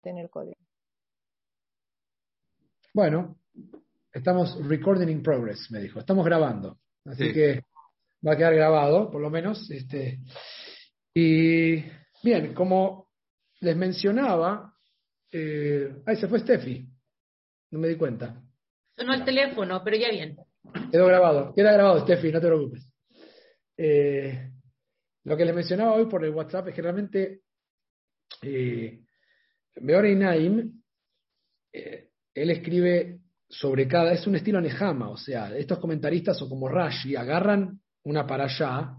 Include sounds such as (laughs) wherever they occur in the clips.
tener código. Bueno, estamos recording in progress, me dijo. Estamos grabando. Así que va a quedar grabado, por lo menos. Este, y bien, como les mencionaba, eh, ahí se fue Steffi. No me di cuenta. Sonó el teléfono, pero ya bien. Quedó grabado, queda grabado, Steffi, no te preocupes. Eh, lo que les mencionaba hoy por el WhatsApp es que realmente eh, Beori Naim, eh, él escribe sobre cada, es un estilo Nehama, o sea, estos comentaristas o como Rashi agarran una para allá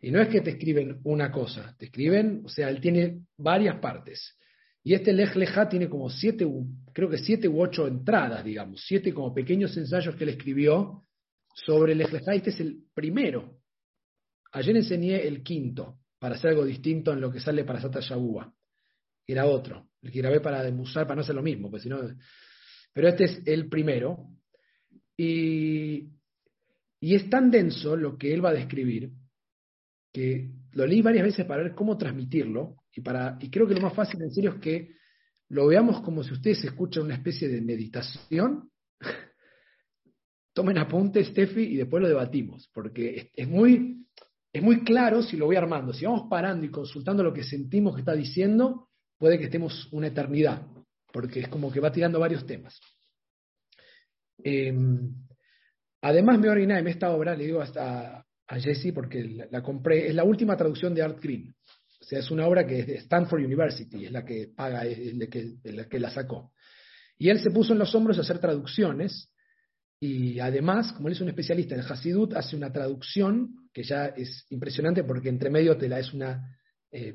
y no es que te escriben una cosa, te escriben, o sea, él tiene varias partes. Y este Lej Leja tiene como siete, creo que siete u ocho entradas, digamos, siete como pequeños ensayos que él escribió sobre Lej Leja. Este es el primero. Ayer enseñé el quinto, para hacer algo distinto en lo que sale para Sata Yabúa. Era otro, el que grabé para demusar, para no hacer lo mismo, pues si no... Pero este es el primero. Y, y es tan denso lo que él va a describir que lo leí varias veces para ver cómo transmitirlo y, para, y creo que lo más fácil en serio es que lo veamos como si ustedes escuchan una especie de meditación. (laughs) Tomen apunte, Steffi, y después lo debatimos, porque es, muy, es muy claro si lo voy armando. Si vamos parando y consultando lo que sentimos que está diciendo, puede que estemos una eternidad, porque es como que va tirando varios temas. Em, además, me en esta obra, le digo hasta a Jessie porque la, compré, es la última traducción de Art Green. O sea, es una obra que es de Stanford University, es la que paga, es la que, la que la sacó. Y él se puso en los hombros a hacer traducciones y además, como él es un especialista en Hasidut, hace una traducción que ya es impresionante porque entre medio te la es una, eh,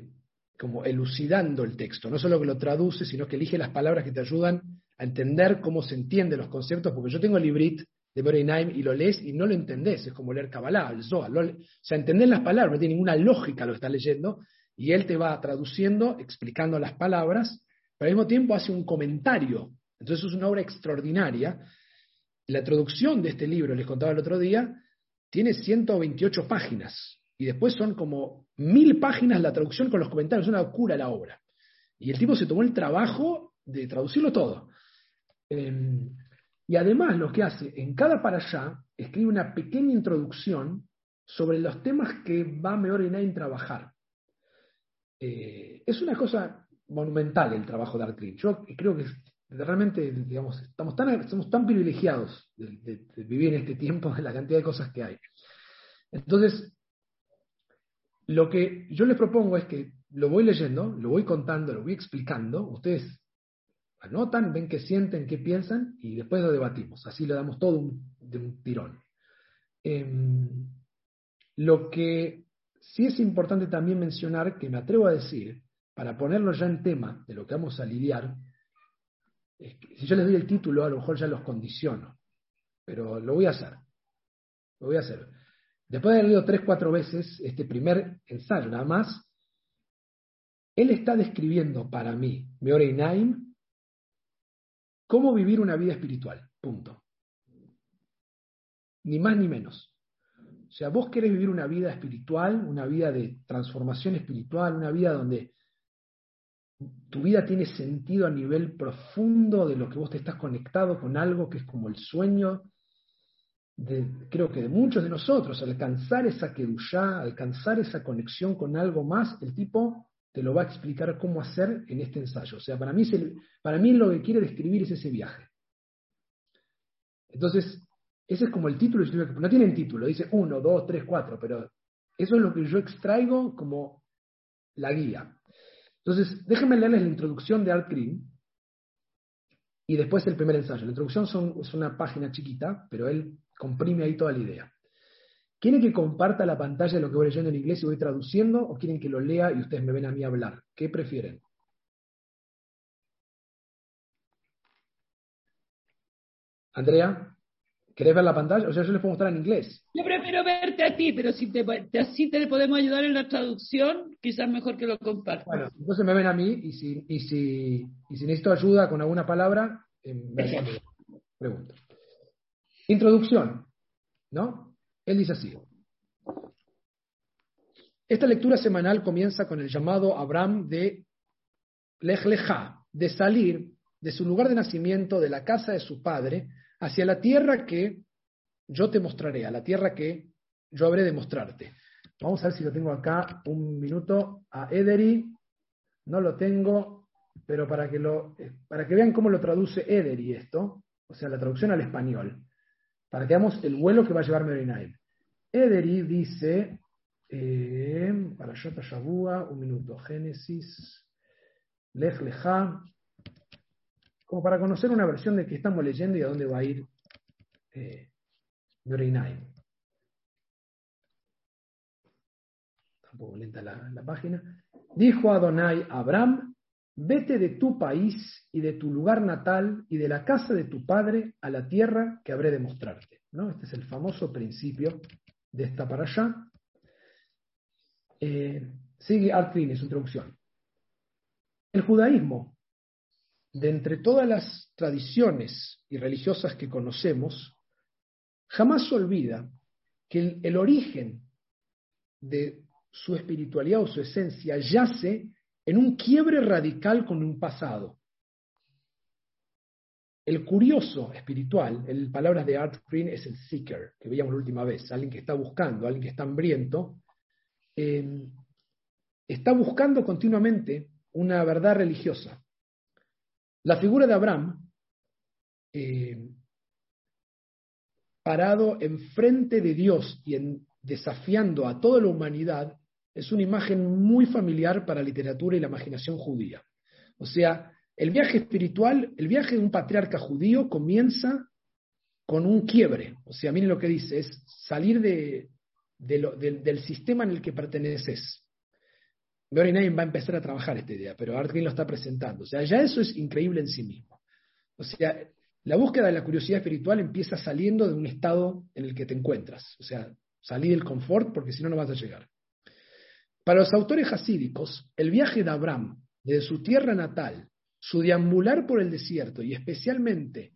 como elucidando el texto. No solo que lo traduce, sino que elige las palabras que te ayudan a entender cómo se entienden los conceptos, porque yo tengo el librit de Bereinaim y lo lees y no lo entendés, es como leer Kabbalah, el Zohar. o sea, entendés las palabras, no tiene ninguna lógica lo estás leyendo, y él te va traduciendo, explicando las palabras, pero al mismo tiempo hace un comentario. Entonces es una obra extraordinaria. La traducción de este libro, les contaba el otro día, tiene 128 páginas. Y después son como mil páginas la traducción con los comentarios. Es una locura la obra. Y el tipo se tomó el trabajo de traducirlo todo. Em, y además lo que hace, en cada para allá, escribe una pequeña introducción sobre los temas que va mejor en trabajar. Eh, es una cosa monumental el trabajo de Artrin. Yo creo que realmente, digamos, estamos tan, somos tan privilegiados de, vivir en este tiempo, de la cantidad de cosas que hay. Entonces, lo que yo les propongo es que lo voy leyendo, lo voy contando, lo voy explicando, ustedes anotan, ven qué sienten, qué piensan y después lo debatimos. Así le damos todo un, de un tirón. Em, lo que sí es importante también mencionar, que me atrevo a decir, para ponerlo ya en tema de lo que vamos a lidiar, si yo les doy el título, a lo mejor ya los condiciono, pero lo voy a hacer. Lo voy a hacer. Después de haber leído tres, cuatro veces este primer ensayo, nada más, él está describiendo para mí, Meore Naim, cómo vivir una vida espiritual. Punto. Ni más ni menos. O sea, vos querés vivir una vida espiritual, una vida de transformación espiritual, una vida donde tu vida tiene sentido a nivel profundo de lo que vos te estás conectado con algo que es como el sueño creo que de muchos de nosotros, alcanzar esa kedushá, alcanzar esa conexión con algo más, el tipo te lo va a explicar cómo hacer en este ensayo. O sea, para mí, para mí lo que quiere describir es ese viaje. Entonces, ese es como el título, no tienen título, dice uno, dos, tres, cuatro, pero eso es lo que yo extraigo como la guía. Entonces, déjenme leerles la introducción de Art Green y después el primer ensayo. La introducción es una página chiquita, pero él comprime ahí toda la idea. ¿Quieren que comparta la pantalla de lo que voy leyendo en inglés y voy traduciendo o quieren que lo lea y ustedes me ven a mí hablar? ¿Qué prefieren? Andrea? ¿Querés ver la pantalla? O sea, yo les puedo mostrar en inglés. Yo prefiero verte a ti, pero si te, así te podemos ayudar en la traducción, quizás mejor que lo compartas. Bueno, entonces me ven a mí y si, y si, y si necesito ayuda con alguna palabra, eh, me pregunto. Introducción, ¿no? Él dice así. Esta lectura semanal comienza con el llamado Abraham de Lech Lecha, de salir de su lugar de nacimiento, de la casa de su padre, hacia la tierra que yo te mostraré, a la tierra que yo habré de mostrarte. Vamos a ver si lo tengo acá un minuto a Ederi. No lo tengo, pero para que, lo, para que vean cómo lo traduce Ederi esto, o sea, la traducción al español, para que veamos el vuelo que va a llevar Merinaim. Ederi dice, eh, para Shota Shabua, un minuto, Génesis, Lech Leja, como para conocer una versión de qué estamos leyendo y a dónde va a ir eh, Tampoco lenta la, la página. Dijo Adonai a Abraham, vete de tu país y de tu lugar natal y de la casa de tu padre a la tierra que habré de mostrarte. ¿no? Este es el famoso principio de esta para allá. Eh, sigue Artrin en su introducción. El judaísmo de entre todas las tradiciones y religiosas que conocemos, jamás olvida que el, origen de su espiritualidad o su esencia yace en un quiebre radical con un pasado. El curioso espiritual, en palabras de Art Green, es el seeker, que veíamos la última vez, alguien que está buscando, alguien que está hambriento, eh, está buscando continuamente una verdad religiosa. La figura de Abraham, eh, parado enfrente de Dios y desafiando a toda la humanidad, es una imagen muy familiar para la literatura y la imaginación judía. O sea, el viaje espiritual, el viaje de un patriarca judío comienza con un quiebre. O sea, miren lo que dice, es salir de, del sistema en el que perteneces. Naim va a empezar a trabajar esta idea, pero Art Green lo está presentando. O sea, ya eso es increíble en sí mismo. O sea, la búsqueda de la curiosidad espiritual empieza saliendo de un estado en el que te encuentras. O sea, salir del confort porque si no, no vas a llegar. Para los autores hasídicos, el viaje de Abraham desde su tierra natal, su deambular por el desierto y especialmente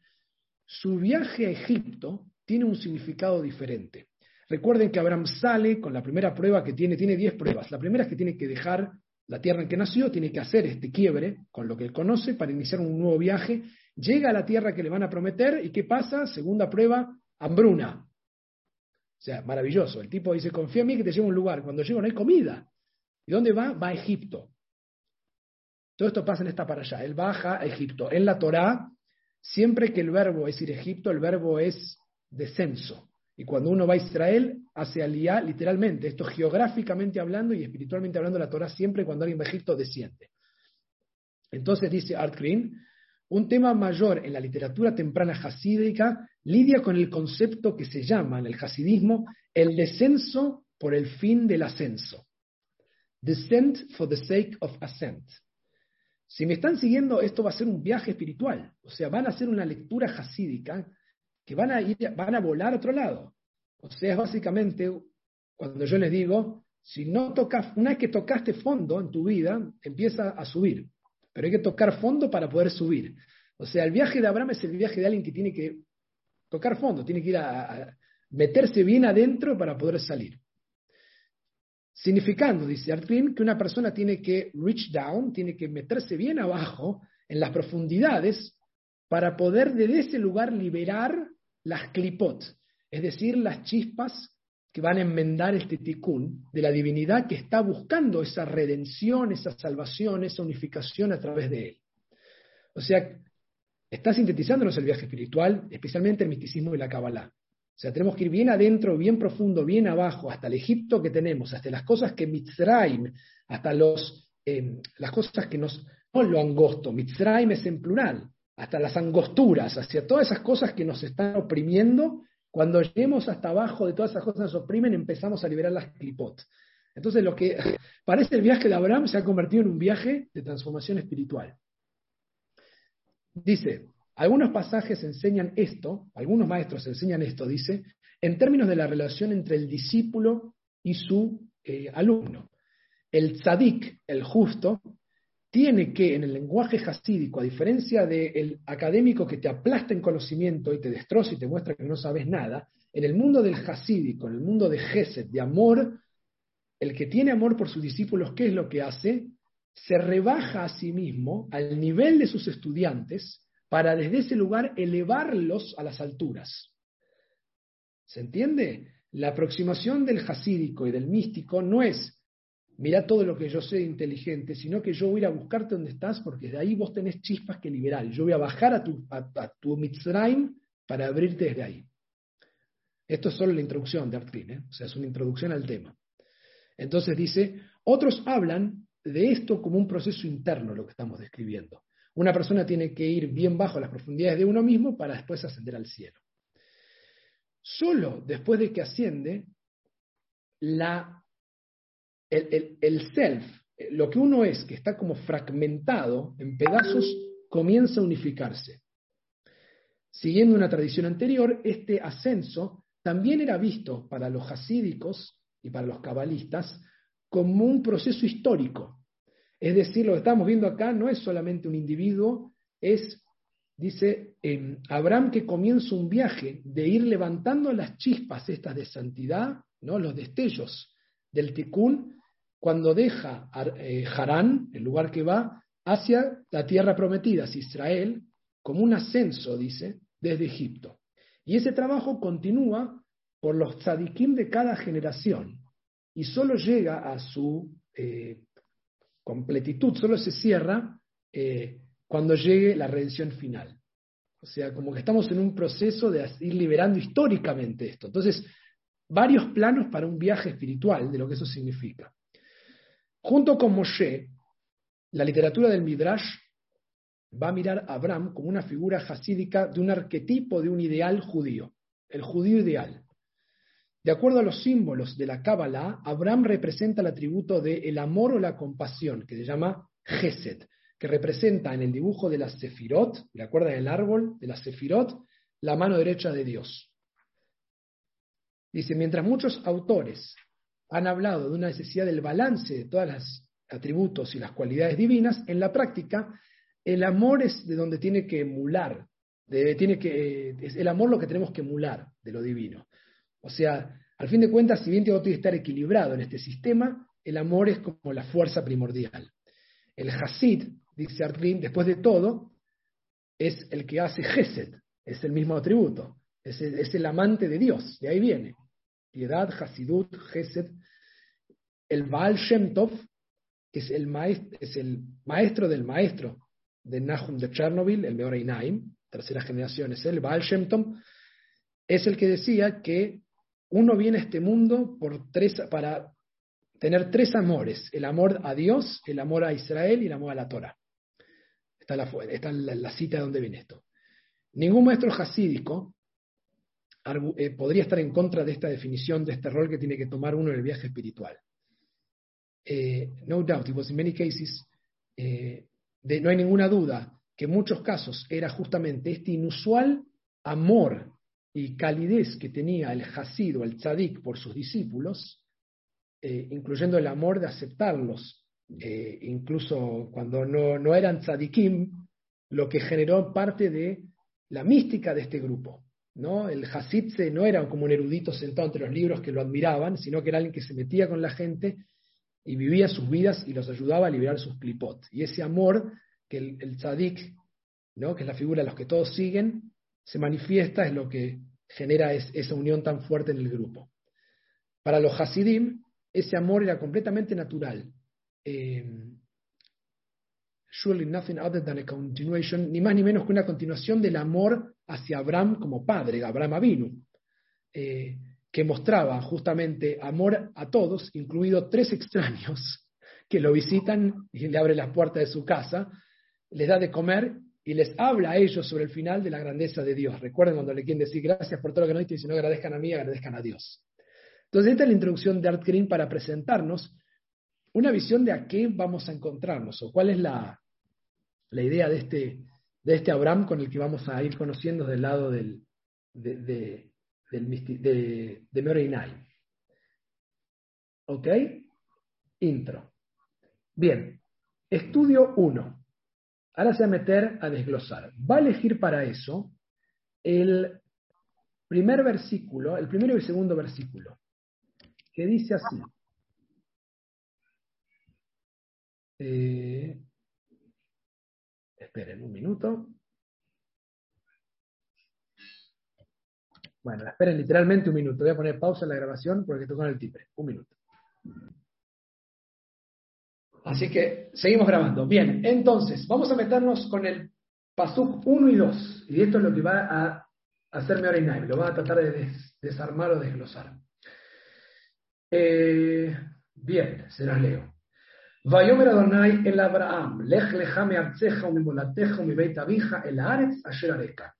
su viaje a Egipto tiene un significado diferente. Recuerden que Abraham sale con la primera prueba que tiene, tiene 10 pruebas. La primera es que tiene que dejar la tierra en que nació, tiene que hacer este quiebre con lo que él conoce para iniciar un nuevo viaje. Llega a la tierra que le van a prometer y ¿qué pasa? Segunda prueba, hambruna. O sea, maravilloso. El tipo dice, confía en mí que te llevo a un lugar. Cuando llego no hay comida. ¿Y dónde va? Va a Egipto. Todo esto pasa en esta para allá. Él baja a Egipto. En la Torá, siempre que el verbo es ir a Egipto, el verbo es descenso. Y cuando uno va a Israel, hace aliyah literalmente, esto geográficamente hablando y espiritualmente hablando, la Torah siempre cuando alguien va a Egipto desciende. Entonces dice Art Green, un tema mayor en la literatura temprana hasídica lidia con el concepto que se llama en el hasidismo el descenso por el fin del ascenso. Descent for the sake of ascent. Si me están siguiendo, esto va a ser un viaje espiritual. O sea, van a hacer una lectura hasídica que van a, ir, van a volar a otro lado. O sea, básicamente, cuando yo les digo, si no tocas, una vez que tocaste fondo en tu vida, empieza a subir. Pero hay que tocar fondo para poder subir. O sea, el viaje de Abraham es el viaje de alguien que tiene que tocar fondo, tiene que ir a, meterse bien adentro para poder salir. Significando, dice Artrin, que una persona tiene que reach down, tiene que meterse bien abajo en las profundidades para poder desde ese lugar liberar las clipot, es decir, las chispas que van a enmendar este tikkun de la divinidad que está buscando esa redención, esa salvación, esa unificación a través de él. O sea, está sintetizándonos el viaje espiritual, especialmente el misticismo y la Kabbalah. O sea, tenemos que ir bien adentro, bien profundo, bien abajo, hasta el Egipto que tenemos, hasta las cosas que Mitzrayim, hasta los, eh, las cosas que nos... No lo angosto, Mitzrayim es en plural, hasta las angosturas, hacia todas esas cosas que nos están oprimiendo, cuando lleguemos hasta abajo de todas esas cosas que nos oprimen, empezamos a liberar las clipot. Entonces, lo que (laughs) parece el viaje de Abraham se ha convertido en un viaje de transformación espiritual. Dice, algunos pasajes enseñan esto, algunos maestros enseñan esto, dice, en términos de la relación entre el discípulo y su eh, alumno. El tzadik, el justo, tiene que, en el lenguaje hasídico, a diferencia del académico que te aplasta en conocimiento y te destroza y te muestra que no sabes nada, en el mundo del hasídico, en el mundo de Gesed, de amor, el que tiene amor por sus discípulos, ¿qué es lo que hace? se rebaja a sí mismo al nivel de sus estudiantes para desde ese lugar elevarlos a las alturas. ¿Se entiende? La aproximación del hasídico y del místico no es, mira todo lo que yo sé inteligente, sino que yo voy a ir a buscarte donde estás porque de ahí vos tenés chispas que liberar. Yo voy a bajar a tu, a, tu Mitzrayim para abrirte desde ahí. Esto es solo la introducción de Art ¿eh? o sea, es una introducción al tema. Entonces dice, otros hablan de esto como un proceso interno, lo que estamos describiendo. Una persona tiene que ir bien bajo las profundidades de uno mismo para después ascender al cielo. Solo después de que asciende, la, el, el self, lo que uno es, que está como fragmentado en pedazos, comienza a unificarse. Siguiendo una tradición anterior, este ascenso también era visto para los hasídicos y para los cabalistas como un proceso histórico. Es decir, lo que estamos viendo acá no es solamente un individuo, es, dice Abraham, que comienza un viaje de ir levantando las chispas estas de santidad, ¿no? los destellos del tikkun, cuando deja eh, Harán, el lugar que va, hacia la tierra prometida, hacia Israel, como un ascenso, dice, desde Egipto. Y ese trabajo continúa por los tzadikim de cada generación y solo llega a su eh, completitud, solo se cierra eh, cuando llegue la redención final. O sea, como que estamos en un proceso de ir liberando históricamente esto. Entonces, varios planos para un viaje espiritual de lo que eso significa. Junto con Moshe, la literatura del Midrash va a mirar a Abraham como una figura hasídica de un arquetipo de un ideal judío, el judío ideal. De acuerdo a los símbolos de la Kabbalah, Abraham representa el atributo de el amor o la compasión, que se llama Gesed, que representa en el dibujo de la Sefirot, ¿de acuerdo el árbol de la Sefirot? La mano derecha de Dios. Dice, mientras muchos autores han hablado de una necesidad del balance de todos los atributos y las cualidades divinas, en la práctica el amor es de donde tiene que emular, tiene que, es el amor lo que tenemos que emular de lo divino. O sea, al fin de cuentas, si bien tengo que estar equilibrado en este sistema, el amor es como la fuerza primordial. El Hasid, dice Artrin, después de todo, es el que hace Gesed, es el mismo atributo, es el, amante de Dios, de ahí viene. Piedad, Hasidut, Gesed. El Baal Shem Tov, que es el, maestro, maestro del maestro de Nahum de Chernobyl, el Meor tercera generación es el Baal Shem Tov, es el que decía que uno viene a este mundo por tres, para tener tres amores, el amor a Dios, el amor a Israel y el amor a la Torah. Está la, está la, cita de donde viene esto. Ningún maestro hasídico eh, podría estar en contra de esta definición, de este rol que tiene que tomar uno en el viaje espiritual. Eh, no doubt, it was in many cases, eh, no hay ninguna duda que en muchos casos era justamente este inusual amor y calidez que tenía el Hasid o el Tzadik por sus discípulos, eh, incluyendo el amor de aceptarlos, eh, incluso cuando no, no eran tzadikim, lo que generó parte de la mística de este grupo. ¿no? El Hasid no era como un erudito sentado entre los libros que lo admiraban, sino que era alguien que se metía con la gente y vivía sus vidas y los ayudaba a liberar sus clipot. Y ese amor que el, el tzadik, ¿no? que es la figura de los que todos siguen, se manifiesta es lo que genera esa unión tan fuerte en el grupo. Para los Hasidim, ese amor era completamente natural. Eh, surely nothing other than a continuation, ni más ni menos que una continuación del amor hacia Abraham como padre, Abraham Avinu, eh, que mostraba justamente amor a todos, incluido tres extraños que lo visitan y le abre las puertas de su casa, les da de comer y les habla a ellos sobre el final de la grandeza de Dios. Recuerden cuando le quieren decir gracias por todo lo que nos diste y si no agradezcan a mí, agradezcan a Dios. Entonces, esta es la introducción de Art Green para presentarnos una visión de a qué vamos a encontrarnos o cuál es la, la idea de este, de este Abraham con el que vamos a ir conociendo del lado del, de, de, de, de ¿Ok? Intro. Bien, estudio 1. Ahora se va a meter a desglosar. Va a elegir para eso el primer versículo, el primero y el segundo versículo, que dice así. Eh, esperen un minuto. Bueno, esperen literalmente un minuto. Voy a poner pausa en la grabación porque tocan el timbre. Un minuto. Así que seguimos grabando. Bien, entonces vamos a meternos con el Pasuk 1 y 2. Y esto es lo que va a hacerme ahora y Lo va a tratar de des desarmar o desglosar. Eh, bien, se las leo. Vayomer Adonai el Abraham, lech lecha meartzeja umimolateja umibeit abija el aretz asher areka.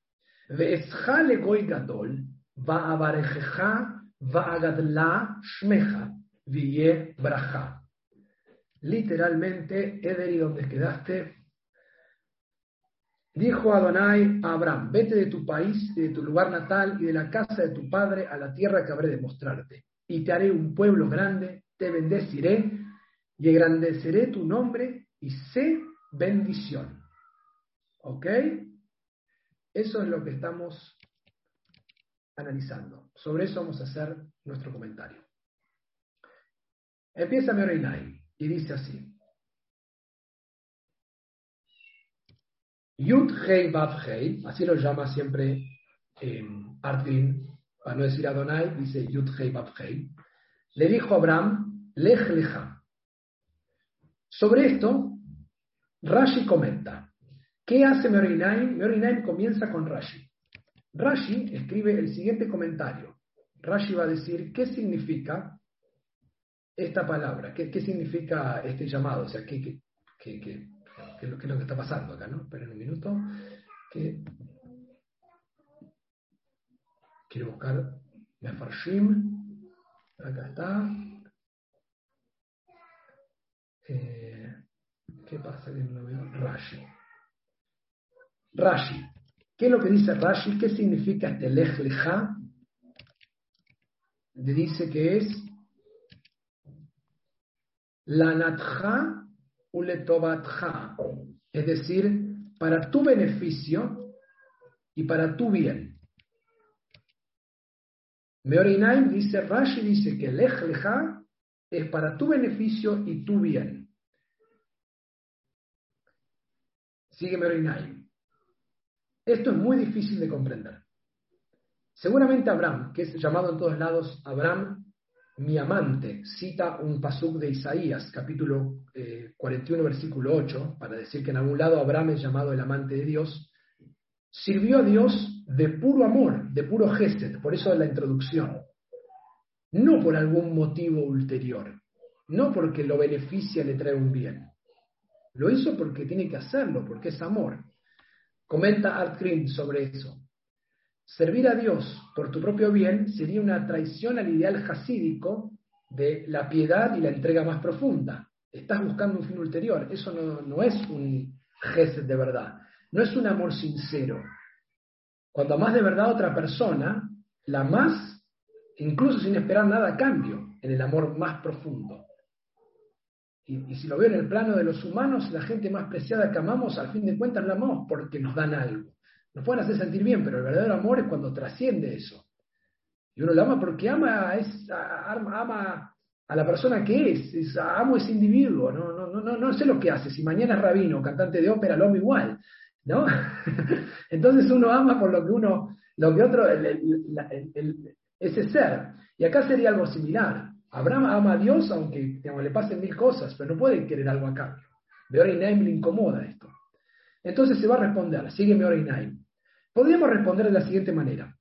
Veescha legoy gadol, vaabarejeja vaagadla shmeja, viye braja. Literalmente, Ederi, donde quedaste, dijo Adonai a Abraham, vete de tu país, de tu lugar natal y de la casa de tu padre a la tierra que habré de mostrarte, y te haré un pueblo grande, te bendeciré y engrandeceré tu nombre y sé bendición. ¿Ok? Eso es lo que estamos analizando. Sobre eso vamos a hacer nuestro comentario. Empieza Meorinai y dice así. Yud Hei Vav Hei, así lo llama siempre eh, Artvin, para no decir Adonai, dice Yud Hei Vav Hei. Le dijo a Abraham, Lech Lecha, sobre esto, Rashi comenta, ¿qué hace Meorinaim? Meorinaim comienza con Rashi. Rashi escribe el siguiente comentario. Rashi va a decir, ¿qué significa esta palabra? ¿Qué, significa este llamado? O sea, ¿qué, es lo, que está pasando acá? ¿no? Esperen un minuto. quiero buscar Mefarshim. Acá está. Eh, ¿Qué pasa que no veo? Rashi. Rashi. ¿Qué es lo que dice Rashi? ¿Qué significa este lej dice que es la natja uletobatja, es decir, para tu beneficio y para tu bien. Meorinaim dice, Rashi dice que lej leja es para tu beneficio y tu bien. Sígueme, Orinai. Esto es muy difícil de comprender. Seguramente Abraham, que es llamado en todos lados Abraham, mi amante, cita un pasuk de Isaías, capítulo 41, eh, versículo 8, para decir que en algún lado Abraham es llamado el amante de Dios, sirvió a Dios de puro amor, de puro gesed, por eso la introducción no por algún motivo ulterior, no porque lo beneficia, le trae un bien. Lo hizo porque tiene que hacerlo, porque es amor. Comenta Art Green sobre eso. Servir a Dios por tu propio bien sería una traición al ideal jasídico de la piedad y la entrega más profunda. Estás buscando un fin ulterior. Eso no, no es un gesed de verdad. No es un amor sincero. Cuando amas de verdad a otra persona, la más incluso sin esperar nada a cambio, en el amor más profundo. Y, si lo veo en el plano de los humanos, la gente más preciada que amamos, al fin de cuentas la amamos porque nos dan algo. Nos pueden hacer sentir bien, pero el verdadero amor es cuando trasciende eso. Y uno lo ama porque ama, es, ama a la persona que es, amo ese individuo, no, no, no, no, sé lo que hace, si mañana es rabino, cantante de ópera, lo amo igual, ¿no? (laughs) Entonces uno ama por lo que uno, lo que otro, el, ese ser. Y acá sería algo similar. Abraham ama a Dios aunque le pasen mil cosas, pero no puede querer algo a cambio. Beorinaim le incomoda esto. Entonces se va a responder, sígueme Beorinaim. Podríamos responder de la siguiente manera.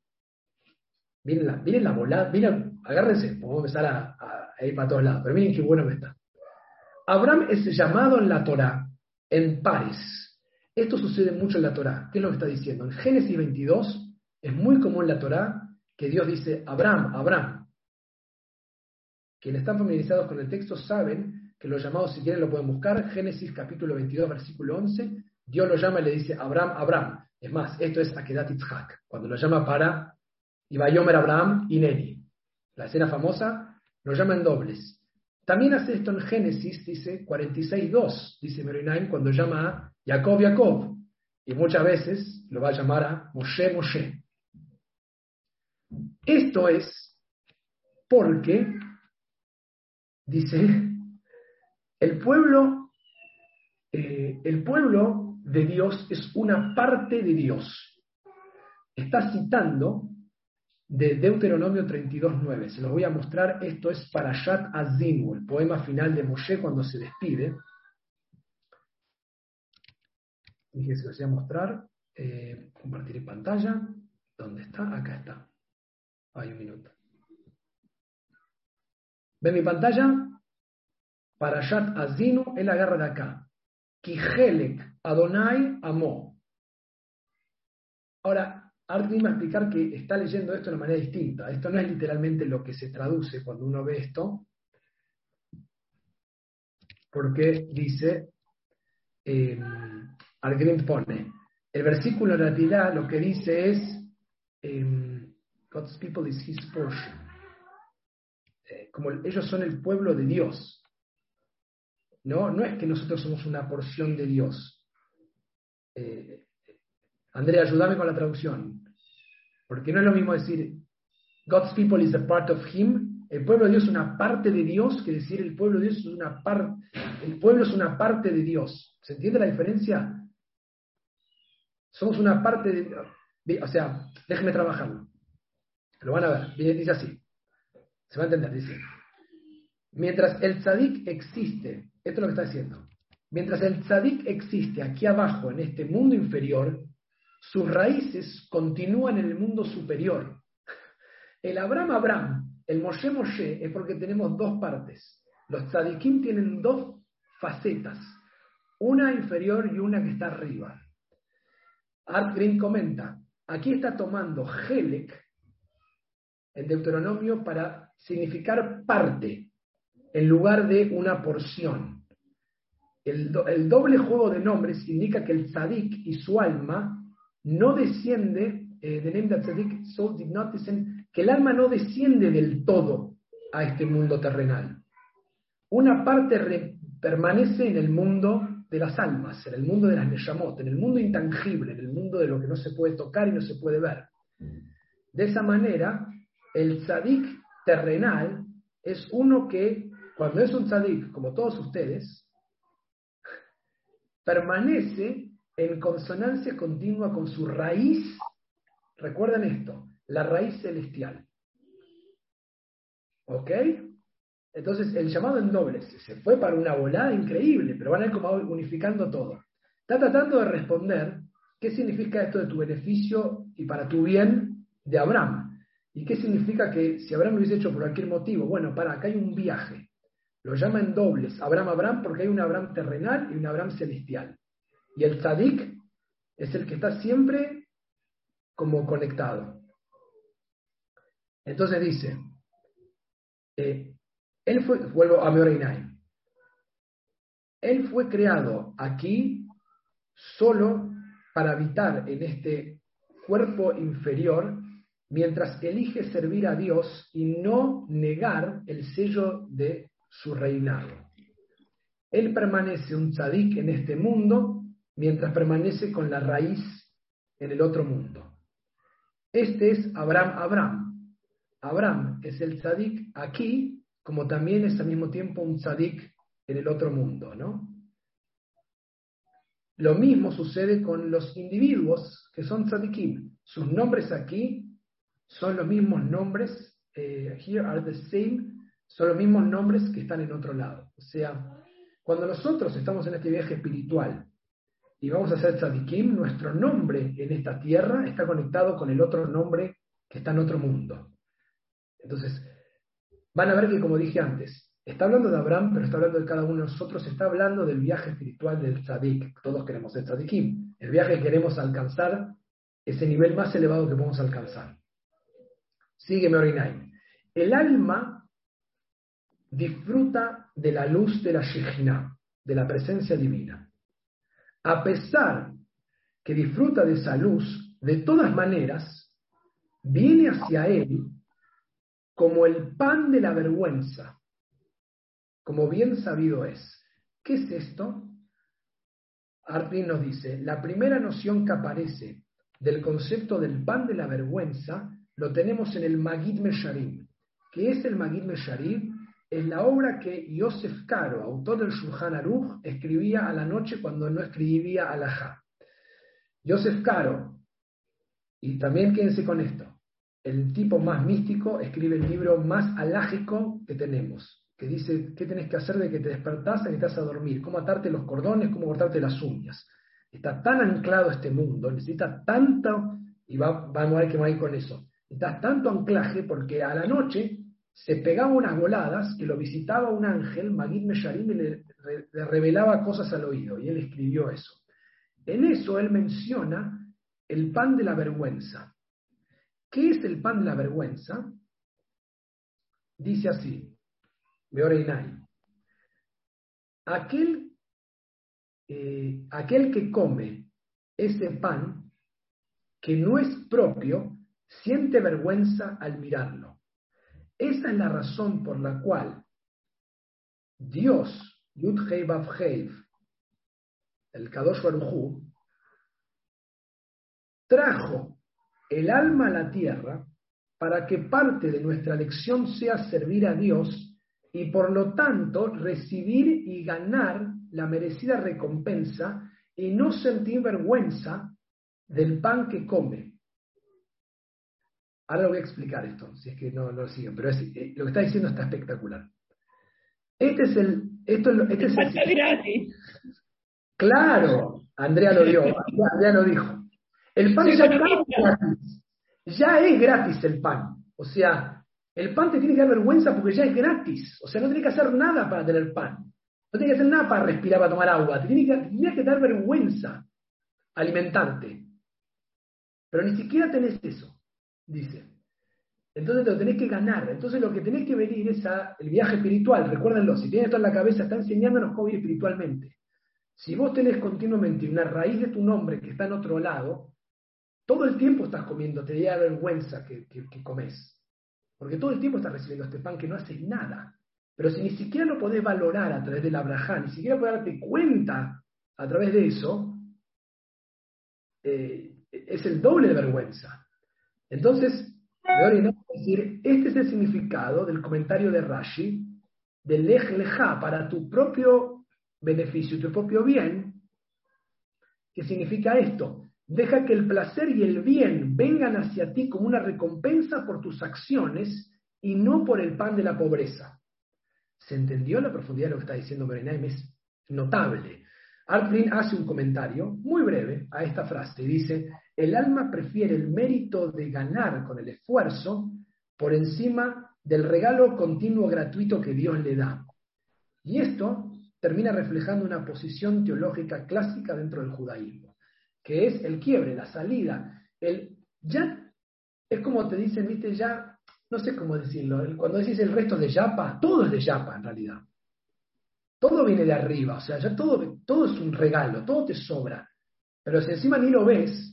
Miren la, volada, miren, agárrense, vamos empezar a, ir para todos lados, pero miren qué bueno que está. Abraham es llamado en la Torah en pares. Esto sucede mucho en la Torah. ¿Qué es lo que está diciendo? En Génesis 22 es muy común en la Torah que Dios dice, Abraham, Abraham. Quienes están familiarizados con el texto saben que los llamados, si quieren, lo pueden buscar. Génesis capítulo 22, versículo 11. Dios lo llama y le dice, Abraham, Abraham. Es más, esto es Akedat Itzhak, cuando lo llama para Ibayomer Abraham y Neni. La escena famosa lo llama en dobles. También hace esto en Génesis, dice 46.2, dice Merinaim, cuando llama a Jacob, Jacob. Y muchas veces lo va a llamar a Moshe, Moshe. Esto es porque, dice, el pueblo eh, el pueblo de Dios es una parte de Dios. Está citando de Deuteronomio 32.9. Se los voy a mostrar. Esto es para Shat Azinu, el poema final de Moshe cuando se despide. Dije, se los voy a mostrar. Eh, compartiré pantalla. ¿Dónde está? Acá está. Hay un minuto. ¿Ven mi pantalla? Para Shat Azinu, él agarra de acá. Kihelek Adonai Amo. Ahora, Artin va a explicar que está leyendo esto de una manera distinta. Esto no es literalmente lo que se traduce cuando uno ve esto, porque dice, eh, pone, el versículo en realidad lo que dice es, em, God's people is his portion. Eh, como ellos son el pueblo de Dios. No, no es que nosotros somos una porción de Dios. Eh, Andrea, ayúdame con la traducción. Porque no es lo mismo decir God's people is a part of him. El pueblo de Dios es una parte de Dios que decir el pueblo de Dios es una parte. El pueblo es una parte de Dios. ¿Se entiende la diferencia? Somos una parte de. O sea, déjenme trabajarlo. Lo van a ver. Dice así. Se va a entender. Dice. Mientras el tzadik existe, esto es lo que está diciendo. Mientras el tzadik existe aquí abajo, en este mundo inferior, sus raíces continúan en el mundo superior. El Abraham Abraham, el Moshe Moshe, es porque tenemos dos partes. Los tzadikim tienen dos facetas, una inferior y una que está arriba. Art Green comenta, aquí está tomando Helek, en Deuteronomio, para significar parte, en lugar de una porción. El, doble juego de nombres indica que el tzadik y su alma no desciende, eh, name that descend, que el alma no desciende del todo a este mundo terrenal. Una parte permanece en el mundo de las almas, en el mundo de las Neshamot, en el mundo intangible, en el mundo de lo que no se puede tocar y no se puede ver. De esa manera, el tzadik terrenal es uno que, cuando es un tzadik, como todos ustedes, permanece en consonancia continua con su raíz, recuerden esto, la raíz celestial. ¿Ok? Entonces el llamado en doble se fue para una volada increíble, pero van a ir como unificando todo. Está tratando de responder qué significa esto de tu beneficio y para tu bien de Abraham. ¿Y qué significa que si Abraham lo hubiese hecho por cualquier motivo? Bueno, para, acá hay un viaje. Lo llama en dobles, Abraham, Abraham, porque hay un Abraham terrenal y un Abraham celestial. Y el tzadik es el que está siempre como conectado. Entonces dice, eh, él fue, vuelvo a Meorinai, él fue creado aquí solo para habitar en este cuerpo inferior mientras elige servir a Dios y no negar el sello de su reinado. Él permanece un tzadik en este mundo mientras permanece con la raíz en el otro mundo. Este es Abraham Abraham. Abraham es el tzadik aquí, como también es al mismo tiempo un tzadik en el otro mundo, ¿no? Lo mismo sucede con los individuos que son tzadikim. Sus nombres aquí son los mismos nombres, eh, here are the same, son los mismos nombres que están en otro lado. O sea, cuando nosotros estamos en este viaje espiritual y vamos a hacer tzadikim, nuestro nombre en esta tierra está conectado con el otro nombre que está en otro mundo. Entonces, van a ver que, como dije antes, está hablando de Abraham, pero está hablando de cada uno de nosotros, está hablando del viaje espiritual del tzadik. Todos queremos ser tzadikim. El viaje que queremos alcanzar, ese nivel más elevado que podemos alcanzar. Sígueme, Orinai. El alma disfruta de la luz de la Shekhinah, de la presencia divina a pesar que disfruta de esa luz, de todas maneras, viene hacia él como el pan de la vergüenza, como bien sabido es. ¿Qué es esto? Artin nos dice, la primera noción que aparece del concepto del pan de la vergüenza lo tenemos en el Magid Mesharim. ¿Qué es el Magid Mesharim? Es la obra que Yosef Caro, autor del Shulchan Aruch, escribía a la noche cuando no escribía alajá. Yosef Caro, y también quédense con esto, el tipo más místico escribe el libro más alágico que tenemos, que dice qué tenés que hacer de que te despertás y estás a dormir, cómo atarte los cordones, cómo cortarte las uñas. Está tan anclado este mundo, necesita tanto, y va, a ver qué va a ir con eso, necesita tanto anclaje porque a la noche se pegaba unas voladas que lo visitaba un ángel, Magid Mesharim, y le, revelaba cosas al oído, y él escribió eso. En eso él menciona el pan de la vergüenza. ¿Qué es el pan de la vergüenza? Dice así, Beoreinai. Aquel, eh, aquel que come ese pan que no es propio, siente vergüenza al mirarlo. Esa es la razón por la cual Dios, Yud el Kadosh Baruj trajo el alma a la tierra para que parte de nuestra lección sea servir a Dios y por lo tanto recibir y ganar la merecida recompensa y no sentir vergüenza del pan que come. Ahora lo voy a explicar esto, si es que no, lo siguen, pero eh, lo que está diciendo está espectacular. Este es el... Esto, este es el, Claro, Andrea lo dio, Andrea lo dijo. El pan ya, gratis. ya es gratis el pan. O sea, el pan te tiene que dar vergüenza porque ya es gratis. O sea, no tiene que hacer nada para tener pan. No tiene que hacer nada para respirar, para tomar agua. Te tiene que, que dar vergüenza alimentarte. Pero ni siquiera tenés eso, dice. Entonces lo tenés que ganar. Entonces lo que tenés que venir es el viaje espiritual. Recuérdenlo, si tienes esto en la cabeza, está enseñándonos cómo ir espiritualmente. Si vos tenés continuamente una raíz de tu nombre que está en otro lado, todo el tiempo estás comiendo, te da vergüenza que, comes. Porque todo el tiempo estás recibiendo este pan que no hace nada. Pero si ni siquiera lo podés valorar a través del Abraham, ni siquiera podés darte cuenta a través de eso, eh, es el doble de vergüenza. Entonces, decir, este es el significado del comentario de Rashi, de lej leja, para tu propio beneficio, tu propio bien, ¿qué significa esto? Deja que el placer y el bien vengan hacia ti como una recompensa por tus acciones y no por el pan de la pobreza. ¿Se entendió la profundidad de lo que está diciendo Berenaim? Es notable. Artrin hace un comentario muy breve a esta frase y dice, el alma prefiere el mérito de ganar con el esfuerzo por encima del regalo continuo gratuito que Dios le da. Y esto termina reflejando una posición teológica clásica dentro del judaísmo que es el quiebre, la salida. El, ya es como te dicen, viste, ya, no sé cómo decirlo, cuando decís el resto de yapa, todo es de yapa en realidad. Todo viene de arriba, o sea, ya todo, todo es un regalo, todo te sobra. Pero si encima ni lo ves,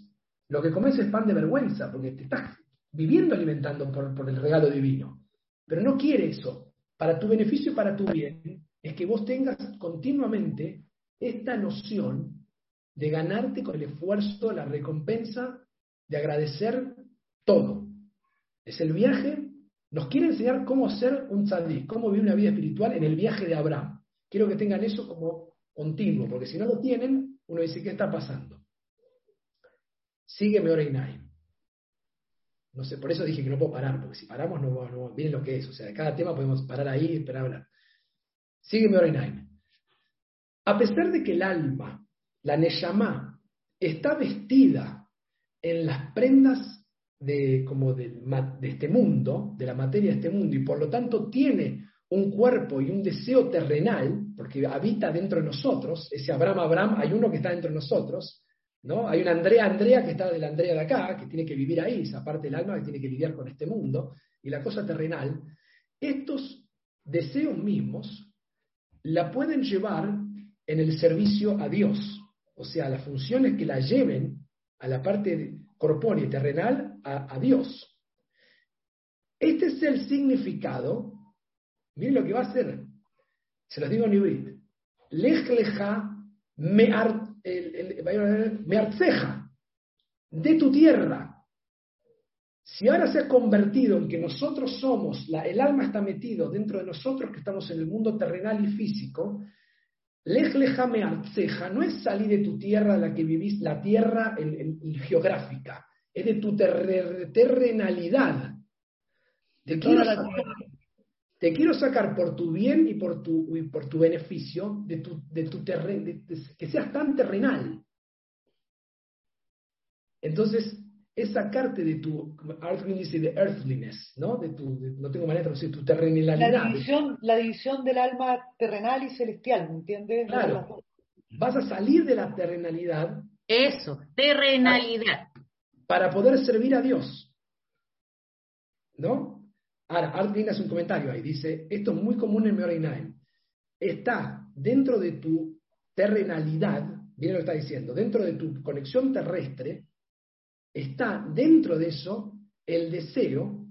lo que comes es pan de vergüenza, porque te estás viviendo alimentando por, el regalo divino. Pero no quiere eso. Para tu beneficio y para tu bien, es que vos tengas continuamente esta noción de ganarte con el esfuerzo, la recompensa, de agradecer todo. Es el viaje, nos quiere enseñar cómo ser un tzadik, cómo vivir una vida espiritual en el viaje de Abraham. Quiero que tengan eso como continuo, porque si no lo tienen, uno dice, ¿qué está pasando? Sígueme Oreinai. No sé, por eso dije que no puedo parar, porque si paramos no, no viene lo que es. O sea, de cada tema podemos parar ahí y esperar a hablar. Sígueme Oreinai. A pesar de que el alma la Neshama está vestida en las prendas de, como de, este mundo, de la materia de este mundo, y por lo tanto tiene un cuerpo y un deseo terrenal, porque habita dentro de nosotros, ese Abraham, Abraham, hay uno que está dentro de nosotros, ¿no? Hay una Andrea, Andrea que está de la Andrea de acá, que tiene que vivir ahí, esa parte del alma que tiene que lidiar con este mundo, y la cosa terrenal, estos deseos mismos la pueden llevar en el servicio a Dios. O sea, las funciones que la lleven a la parte corpórea y terrenal a, Dios. Este es el significado. Miren lo que va a hacer. Se los digo en hibrid. Lej leja mearceja. De tu tierra. Si ahora se ha convertido en que nosotros somos, la, el alma está metido dentro de nosotros que estamos en el mundo terrenal y físico, lej lejame arceja no es salir de tu tierra la que vivís, la tierra geográfica, es de tu terrenalidad. Te quiero, sacar, te quiero, sacar, por tu bien y por tu, y por tu beneficio de tu, de tu que seas tan terrenal. Entonces, es sacarte de tu, dice de earthliness, ¿no? De tu, no tengo manera de traducir, tu terrenalidad. La división, la división del alma terrenal y celestial, ¿me entiendes? Claro. Vas a salir de la terrenalidad. Eso, terrenalidad. Para poder servir a Dios. ¿No? Ahora, Artlin hace un comentario ahí, dice, esto es muy común en Meorinaim. Está dentro de tu terrenalidad, viene lo que está diciendo, dentro de tu conexión terrestre, está dentro de eso el deseo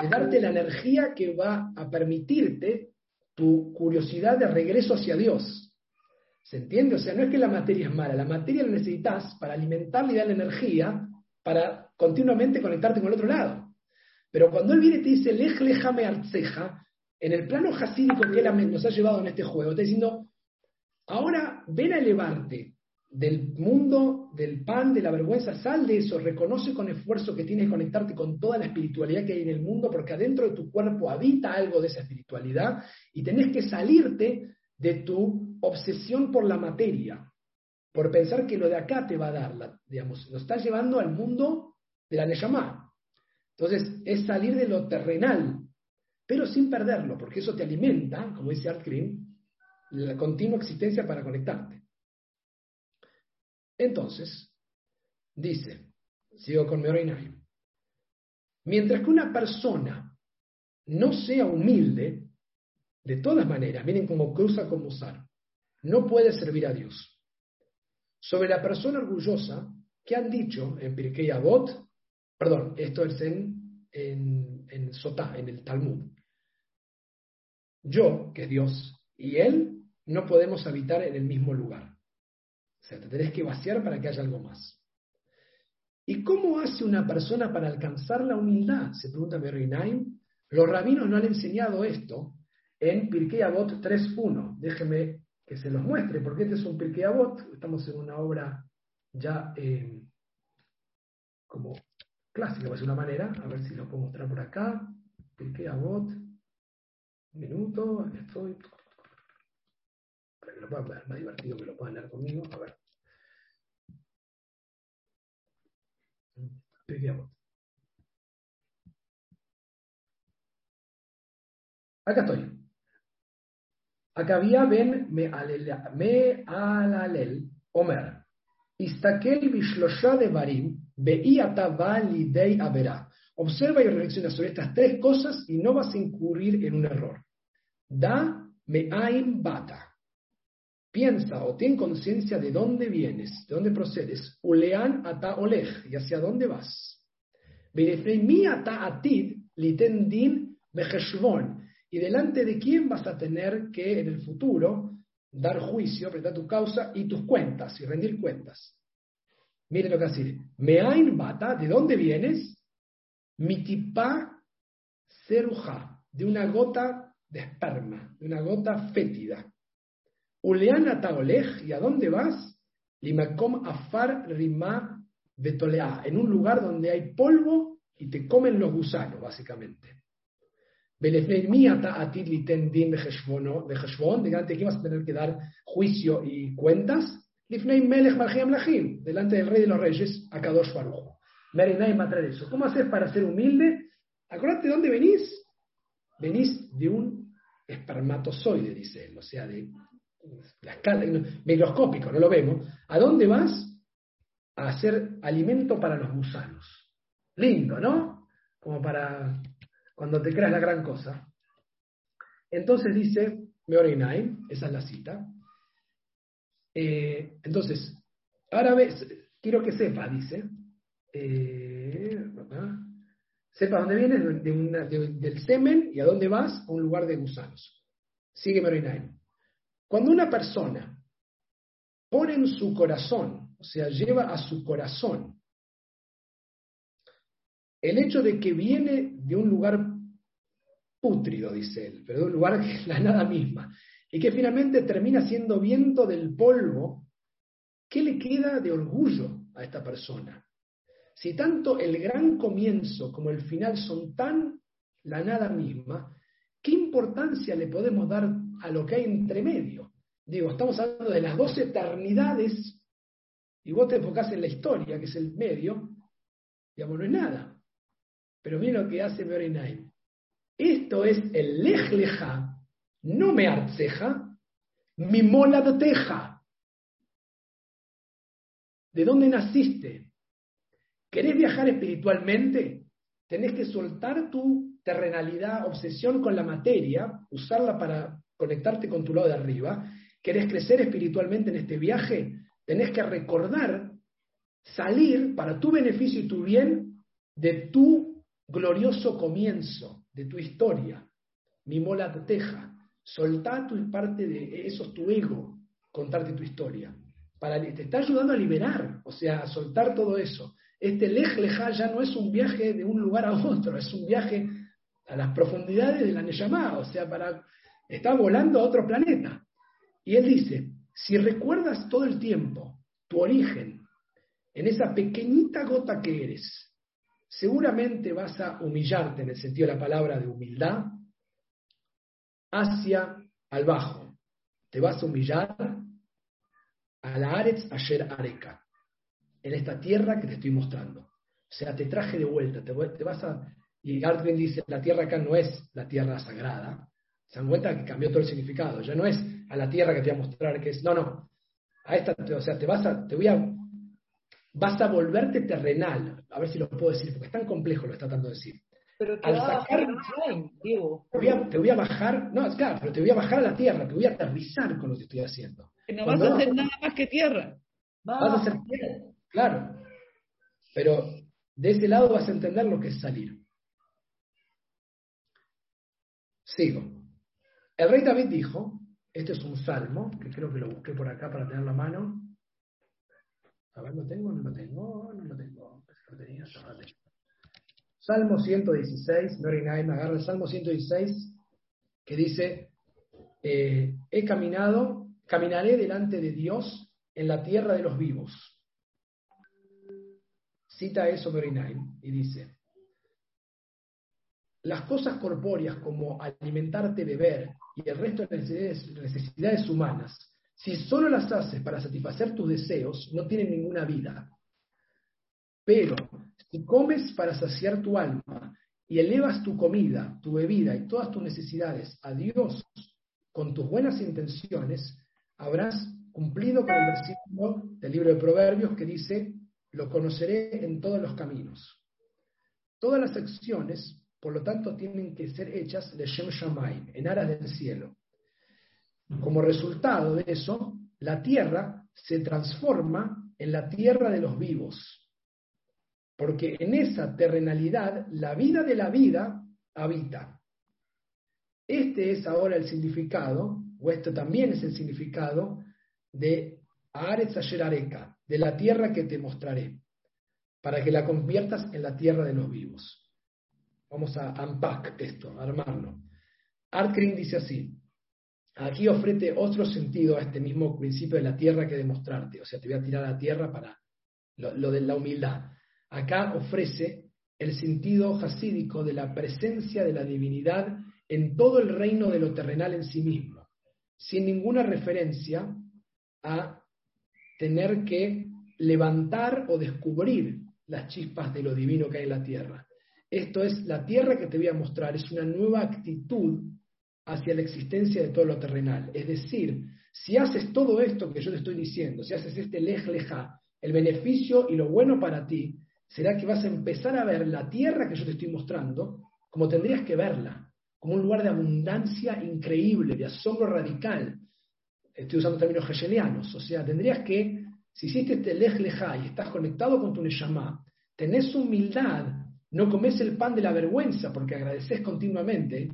de darte la energía que va a permitirte tu curiosidad de regreso hacia Dios. ¿Se entiende? O sea, no es que la materia es mala, la materia la necesitas para alimentarle y darle energía para continuamente conectarte con el otro lado. Pero cuando él viene y te dice, lej lejame arceja, en el plano jasídico que él nos ha llevado en este juego, está diciendo, ahora ven a elevarte del mundo del pan, de la vergüenza, sal de eso, reconoce con esfuerzo que tienes que conectarte con toda la espiritualidad que hay en el mundo, porque adentro de tu cuerpo habita algo de esa espiritualidad y tenés que salirte de tu obsesión por la materia, por pensar que lo de acá te va a dar, digamos, lo estás llevando al mundo de la Neyamá. Entonces, es salir de lo terrenal, pero sin perderlo, porque eso te alimenta, como dice Art Green, la continua existencia para conectarte. Entonces, dice, sigo con Meorinai, mientras que una persona no sea humilde, de todas maneras, miren cómo cruza con Musar, no puede servir a Dios. Sobre la persona orgullosa, ¿qué han dicho en Pirkei Avot? Perdón, esto es en, en, en Sotá, en el Talmud. Yo, que es Dios, y Él no podemos habitar en el mismo lugar. O sea, te tenés que vaciar para que haya algo más. ¿Y cómo hace una persona para alcanzar la humildad? Se pregunta Merinaim. Los rabinos no han enseñado esto en Pirkei Avot 3.1. Déjeme que se los muestre, porque este es un Pirkei Avot. Estamos en una obra ya eh, como clásica, de una manera. A ver si lo puedo mostrar por acá. Pirkei Avot. Un minuto, aquí estoy que lo puedan ver, más divertido que lo puedan leer conmigo. A ver. Acá estoy. Acá había Ben me alalel Omer. Istakel bishlosha de barim lidei avera. Observa y reflexiona sobre estas tres cosas y no vas a incurrir en un error. Da me'aim bata piensa o ten conciencia de dónde vienes, de dónde procedes. Ulean ata olej, y hacia dónde vas. mi ata atid litendin y delante de quién vas a tener que en el futuro dar juicio, prestar tu causa y tus cuentas y rendir cuentas. Mire lo que hace. Meain bata, ¿de dónde vienes? Mitipa seruja, de una gota de esperma, de una gota fétida. Uleana Taolej, ¿y a dónde vas? Limakom Afar Rima Betolea, en un lugar donde hay polvo y te comen los gusanos, básicamente. Delante de quién vas a tener que dar juicio y cuentas. Lifnei Melech Lachim, delante del rey de los reyes, Akadosh Baruch. Merinay eso. ¿Cómo haces para ser humilde? Acuérdate de dónde venís. Venís de un espermatozoide, dice él, o sea, de la escala, microscópico, no lo vemos, ¿a dónde vas? A hacer alimento para los gusanos. Lindo, ¿no? Como para cuando te creas la gran cosa. Entonces dice Meorinai, esa es la cita. Eh, entonces, ves, quiero que sepa, dice, eh, sepa dónde vienes del semen y a dónde vas, a un lugar de gusanos. Sigue Meorinai. Cuando una persona pone en su corazón, o sea, lleva a su corazón el hecho de que viene de un lugar pútrido, dice él, pero de un lugar (laughs) que es la nada misma, y que finalmente termina siendo viento del polvo, ¿qué le queda de orgullo a esta persona? Si tanto el gran comienzo como el final son tan la nada misma, ¿qué importancia le podemos dar a lo que hay entre medio? Digo, estamos hablando de las dos eternidades y vos te enfocás en la historia, que es el medio, digamos, no es nada. Pero mira lo que hace Berenay. Esto es el lej no me arceja, mi mola de teja. ¿De dónde naciste? ¿Querés viajar espiritualmente? Tenés que soltar tu terrenalidad, obsesión con la materia, usarla para conectarte con tu lado de arriba. ¿Querés crecer espiritualmente en este viaje? Tenés que recordar salir para tu beneficio y tu bien de tu glorioso comienzo, de tu historia. Mi mola teja. Soltá tu parte de eso es tu ego, contarte tu historia. Para, te está ayudando a liberar, o sea, a soltar todo eso. Este lej leja ya no es un viaje de un lugar a otro, es un viaje a las profundidades de la Neyamá, o sea, para, está volando a otro planeta. Y él dice, si recuerdas todo el tiempo tu origen en esa pequeñita gota que eres, seguramente vas a humillarte en el sentido de la palabra de humildad hacia al bajo. Te vas a humillar a la Aretz Asher Areka, en esta tierra que te estoy mostrando. O sea, te traje de vuelta, te, vas a... Y Gardner dice, la tierra acá no es la tierra sagrada. Se dan cuenta que cambió todo el significado. Ya no es a la tierra que te voy a mostrar que es... No, no. A esta, o sea, te vas a... Te voy a vas a volverte terrenal. A ver si lo puedo decir, porque es tan complejo lo está tratando de decir. Pero te, a bajar Diego. Te voy, a, te voy, a, bajar, no, claro, pero te voy a bajar a la tierra, te voy a aterrizar con lo que estoy haciendo. Que no vas a hacer nada más que tierra. Vas a hacer tierra, claro. Pero de ese lado vas a entender lo que es salir. Sigo. El rey David dijo, este es un salmo, que creo que lo busqué por acá para tener la mano. A ver, ¿lo tengo? No lo tengo, no lo tengo. Salmo 116, Mary Naim agarra el Salmo 116, que dice, eh, he caminado, caminaré delante de Dios en la tierra de los vivos. Cita eso Mary Naim y dice, las cosas corpóreas como alimentarte, beber y el resto de necesidades humanas si solo las haces para satisfacer tus deseos, no tienen ninguna vida. Pero si comes para saciar tu alma y elevas tu comida, tu bebida y todas tus necesidades a Dios con tus buenas intenciones, habrás cumplido con el versículo del libro de Proverbios que dice, lo conoceré en todos los caminos. Todas las acciones, por lo tanto, tienen que ser hechas de Shem Shamayim, en aras del cielo. Como resultado de eso, la tierra se transforma en la tierra de los vivos, porque en esa terrenalidad la vida de la vida habita. Este es ahora el significado, o esto también es el significado de Aretz Asher de la tierra que te mostraré, para que la conviertas en la tierra de los vivos. Vamos a unpack esto, armarlo. Art dice así, Aquí ofrece otro sentido a este mismo principio de la tierra que demostrarte. O sea, te voy a tirar a la tierra para lo, de la humildad. Acá ofrece el sentido jasídico de la presencia de la divinidad en todo el reino de lo terrenal en sí mismo, sin ninguna referencia a tener que levantar o descubrir las chispas de lo divino que hay en la tierra. Esto es la tierra que te voy a mostrar, es una nueva actitud hacia la existencia de todo lo terrenal. Es decir, si haces todo esto que yo te estoy diciendo, si haces este lej leja, el beneficio y lo bueno para ti, será que vas a empezar a ver la tierra que yo te estoy mostrando como tendrías que verla, como un lugar de abundancia increíble, de asombro radical. Estoy usando términos hegelianos, o sea, tendrías que, si hiciste este lej estás conectado con tu neshama, tenés humildad, no comes el pan de la vergüenza porque agradeces continuamente,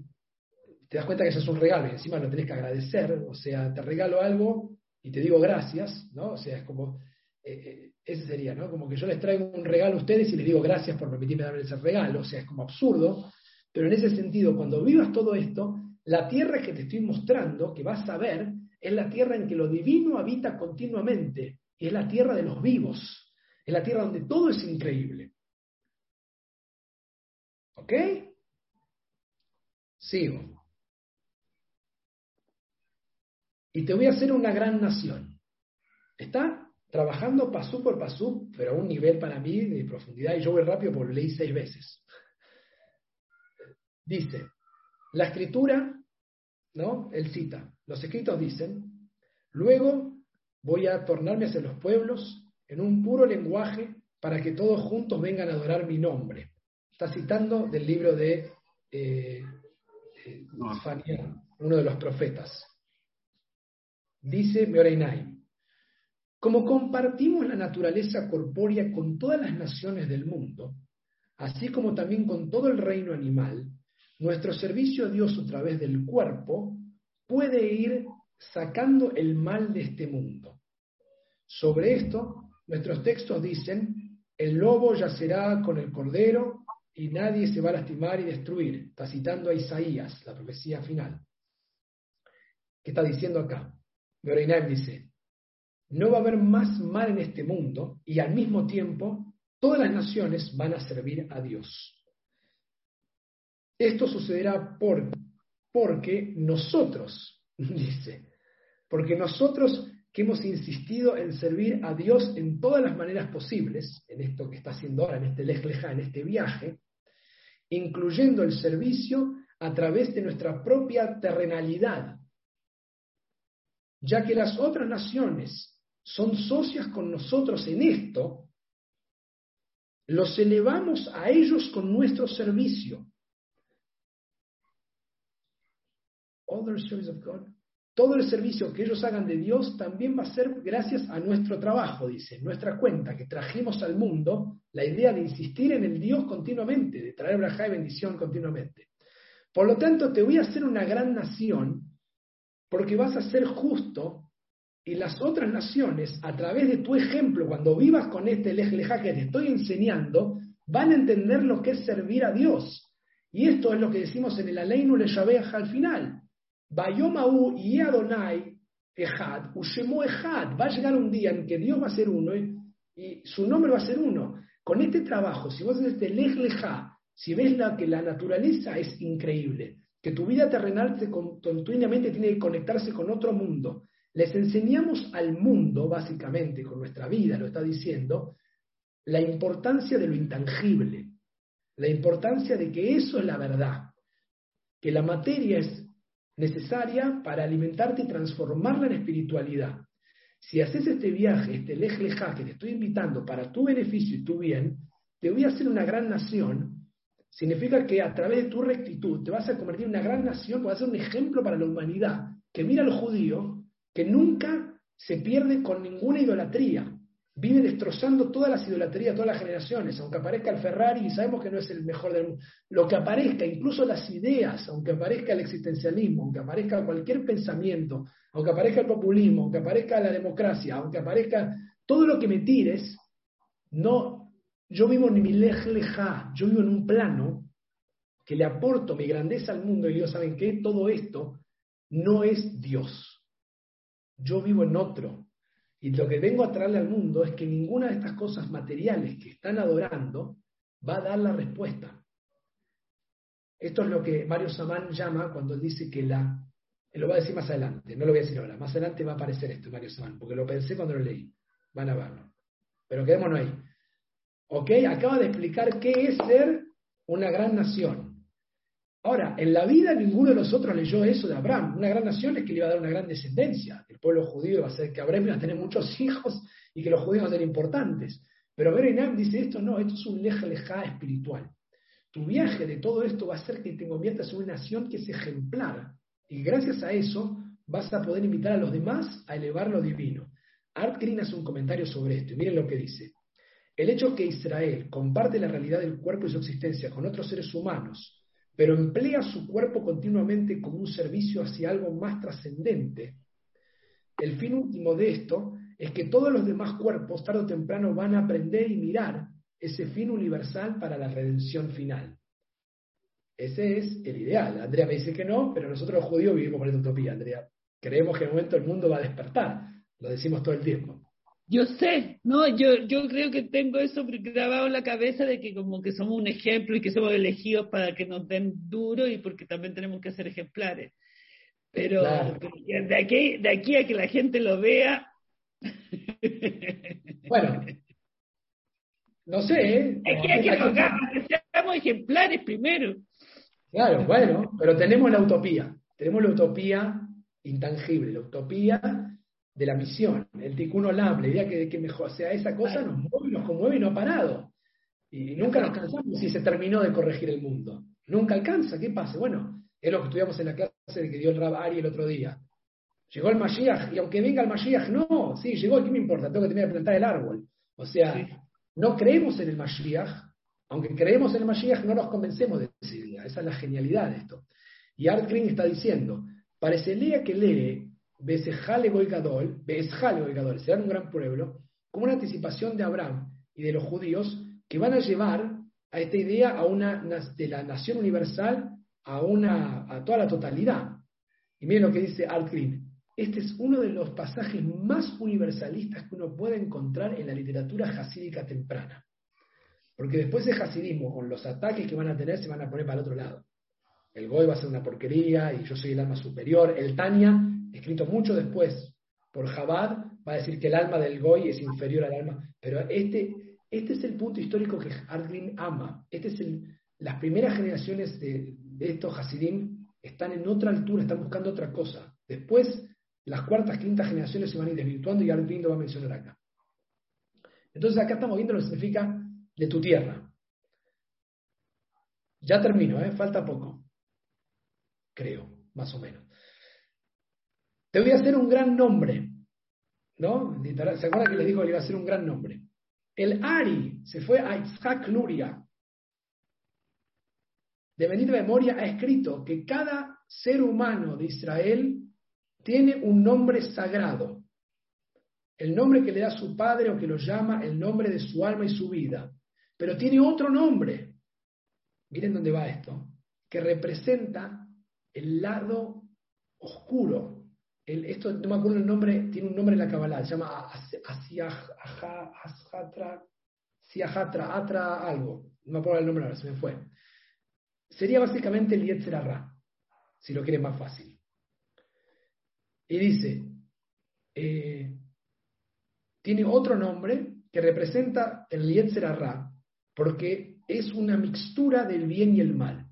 te das cuenta que eso es un regalo y encima lo tenés que agradecer, o sea, te regalo algo y te digo gracias, ¿no? O sea, es como, eh, eh, Ese sería, ¿no? Como que yo les traigo un regalo a ustedes y les digo gracias por permitirme darles ese regalo. O sea, es como absurdo. Pero en ese sentido, cuando vivas todo esto, la tierra que te estoy mostrando, que vas a ver, es la tierra en que lo divino habita continuamente. Y es la tierra de los vivos. Es la tierra donde todo es increíble. ¿Ok? Sigo. Y te voy a hacer una gran nación. ¿Está? Trabajando pasú por pasú, pero a un nivel para mí de profundidad, y yo voy rápido porque lo leí seis veces. Dice, la escritura, ¿no? Él cita, los escritos dicen, luego voy a tornarme hacia los pueblos en un puro lenguaje para que todos juntos vengan a adorar mi nombre. Está citando del libro de eh, eh, uno de los profetas. Dice Meoreinai, como compartimos la naturaleza corpórea con todas las naciones del mundo, así como también con todo el reino animal, nuestro servicio a Dios a través del cuerpo puede ir sacando el mal de este mundo. Sobre esto, nuestros textos dicen, el lobo yacerá con el cordero y nadie se va a lastimar y destruir. Está citando a Isaías, la profecía final. ¿Qué está diciendo acá? Meoreinaim dice, no va a haber más mal en este mundo y al mismo tiempo todas las naciones van a servir a Dios. Esto sucederá por, porque nosotros, (laughs) dice, porque nosotros que hemos insistido en servir a Dios en todas las maneras posibles, en esto que está haciendo ahora, en este lejleja, en este viaje, incluyendo el servicio a través de nuestra propia terrenalidad, ya que las otras naciones son socias con nosotros en esto, los elevamos a ellos con nuestro servicio. Todo el servicio que ellos hagan de Dios también va a ser gracias a nuestro trabajo, dice, nuestra cuenta que trajimos al mundo, la idea de insistir en el Dios continuamente, de traer braja y bendición continuamente. Por lo tanto, te voy a hacer una gran nación porque vas a ser justo y las otras naciones, a través de tu ejemplo, cuando vivas con este leja que te estoy enseñando, van a entender lo que es servir a Dios. Y esto es lo que decimos en el Aleinu Le al final. Bayomahu y Adonai Ejad, Ushemo Ejad. Va a llegar un día en que Dios va a ser uno y, su nombre va a ser uno. Con este trabajo, si vos haces este Lej si ves la, que la naturaleza es increíble, que tu vida terrenal continuamente tiene que conectarse con otro mundo, les enseñamos al mundo, básicamente, con nuestra vida, lo está diciendo, la importancia de lo intangible, la importancia de que eso es la verdad, que la materia es necesaria para alimentarte y transformarla en espiritualidad. Si haces este viaje, este lej que te estoy invitando para tu beneficio y tu bien, te voy a hacer una gran nación, significa que a través de tu rectitud te vas a convertir en una gran nación, vas a ser un ejemplo para la humanidad, que mira al judío, que nunca se pierde con ninguna idolatría, vive destrozando todas las idolatrías, todas las generaciones, aunque aparezca el Ferrari y sabemos que no es el mejor del mundo, lo que aparezca, incluso las ideas, aunque aparezca el existencialismo, aunque aparezca cualquier pensamiento, aunque aparezca el populismo, aunque aparezca la democracia, aunque aparezca todo lo que me tires, no, yo vivo en mi leja, yo vivo en un plano que le aporto mi grandeza al mundo y Dios saben que todo esto no es Dios. Yo vivo en otro, y lo que vengo a traerle al mundo es que ninguna de estas cosas materiales que están adorando va a dar la respuesta. Esto es lo que Mario Samán llama cuando él dice que la... Lo va a decir más adelante, no lo voy a decir ahora. Más adelante va a aparecer esto, Mario Samán, porque lo pensé cuando lo leí. Van a verlo. Pero quedémonos ahí. ¿Ok? Acaba de explicar qué es ser una gran nación. Ahora, en la vida ninguno de nosotros leyó eso de Abraham. Una gran nación es que le iba a dar una gran descendencia. El pueblo judío va a ser que Abraham iba a tener muchos hijos y que los judíos ser importantes. Pero Berenam dice esto, no, esto es un leja leja espiritual. Tu viaje de todo esto va a ser que te conviertas en una nación que es ejemplar. Y gracias a eso vas a poder invitar a los demás a elevar lo divino. Art Green hace un comentario sobre esto y miren lo que dice. El hecho que Israel comparte la realidad del cuerpo y su existencia con otros seres humanos pero emplea su cuerpo continuamente como un servicio hacia algo más trascendente. El fin último de esto es que todos los demás cuerpos, tarde o temprano, van a aprender y mirar ese fin universal para la redención final. Ese es el ideal. Andrea me dice que no, pero nosotros los judíos vivimos por esta utopía, Andrea. Creemos que en un momento el mundo va a despertar. Lo decimos todo el tiempo. Yo sé, no, yo, yo creo que tengo eso grabado en la cabeza de que como que somos un ejemplo y que somos elegidos para que nos den duro y porque también tenemos que ser ejemplares. Pero, de, aquí, de aquí a que la gente lo vea. Bueno, no sé. ¿eh? Aquí a que, que seamos ejemplares primero. Claro, bueno, pero tenemos la utopía. Tenemos la utopía intangible, la utopía de la misión, el ticuno lab, la idea que, que mejor sea esa cosa nos mueve, nos conmueve y no ha parado. Y nunca nos cansamos si se terminó de corregir el mundo. Nunca alcanza, ¿qué pasa? Bueno, es lo que estudiamos en la clase que dio el Rab Ari el otro día. Llegó el Mashiach, y aunque venga el Mashiach, no, sí, llegó, ¿qué me importa? Tengo que terminar de plantar el árbol. O sea, no creemos en el Mashiach, aunque creemos en el Mashiach, no nos convencemos de esa idea. Esa es la genialidad de esto. Y Art Green está diciendo, parecería que lee Besejale Goigadol, Goigadol, serán un gran pueblo, como una anticipación de Abraham y de los judíos que van a llevar a esta idea a una, de la nación universal a, una, a toda la totalidad. Y miren lo que dice Art Green. Este es uno de los pasajes más universalistas que uno puede encontrar en la literatura jasídica temprana. Porque después del hasidismo, con los ataques que van a tener, se van a poner para el otro lado. El Goy va a ser una porquería y yo soy el alma superior. El Tania escrito mucho después por Jabad, va a decir que el alma del Goy es inferior al alma. Pero este, este es el punto histórico que Ardlin ama. Este es las primeras generaciones de, estos Hasidim están en otra altura, están buscando otra cosa. Después, las cuartas, quintas generaciones se van a ir desvirtuando y Ardlin lo va a mencionar acá. Entonces acá estamos viendo lo que significa de tu tierra. Ya termino, ¿eh? falta poco. Creo, más o menos. Te voy a hacer un gran nombre. ¿No? ¿Se acuerdan que le dijo que le iba a hacer un gran nombre? El Ari se fue a Isaac Luria. De bendita memoria ha escrito que cada ser humano de Israel tiene un nombre sagrado. El nombre que le da su padre o que lo llama el nombre de su alma y su vida. Pero tiene otro nombre. Miren dónde va esto. Que representa el lado oscuro esto no me acuerdo el nombre, tiene un nombre en la Kabbalah, se llama Asiahatra, Atra algo, no me acuerdo el nombre ahora, se me fue. Sería básicamente el Yetzer si lo quieren más fácil. Y dice, eh, tiene otro nombre que representa el Yetzer porque es una mixtura del bien y el mal.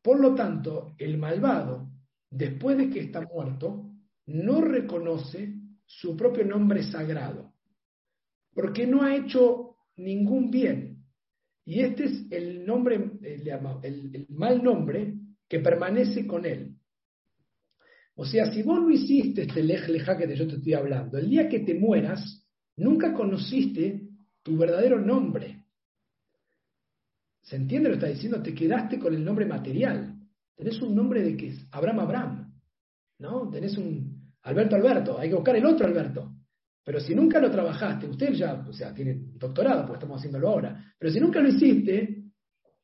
Por lo tanto, el malvado, después de que está muerto, no reconoce su propio nombre sagrado, porque no ha hecho ningún bien. Y este es el nombre, el, mal nombre que permanece con él. O sea, si vos no hiciste este lej que yo te estoy hablando, el día que te mueras, nunca conociste tu verdadero nombre. ¿Se entiende lo que está diciendo? Te quedaste con el nombre material. Tenés un nombre de que es Abraham Abraham. ¿No? Tenés un, Alberto Alberto, hay que buscar el otro Alberto. Pero si nunca lo trabajaste, usted ya, o sea, tiene doctorado, pues estamos haciéndolo ahora, pero si nunca lo hiciste,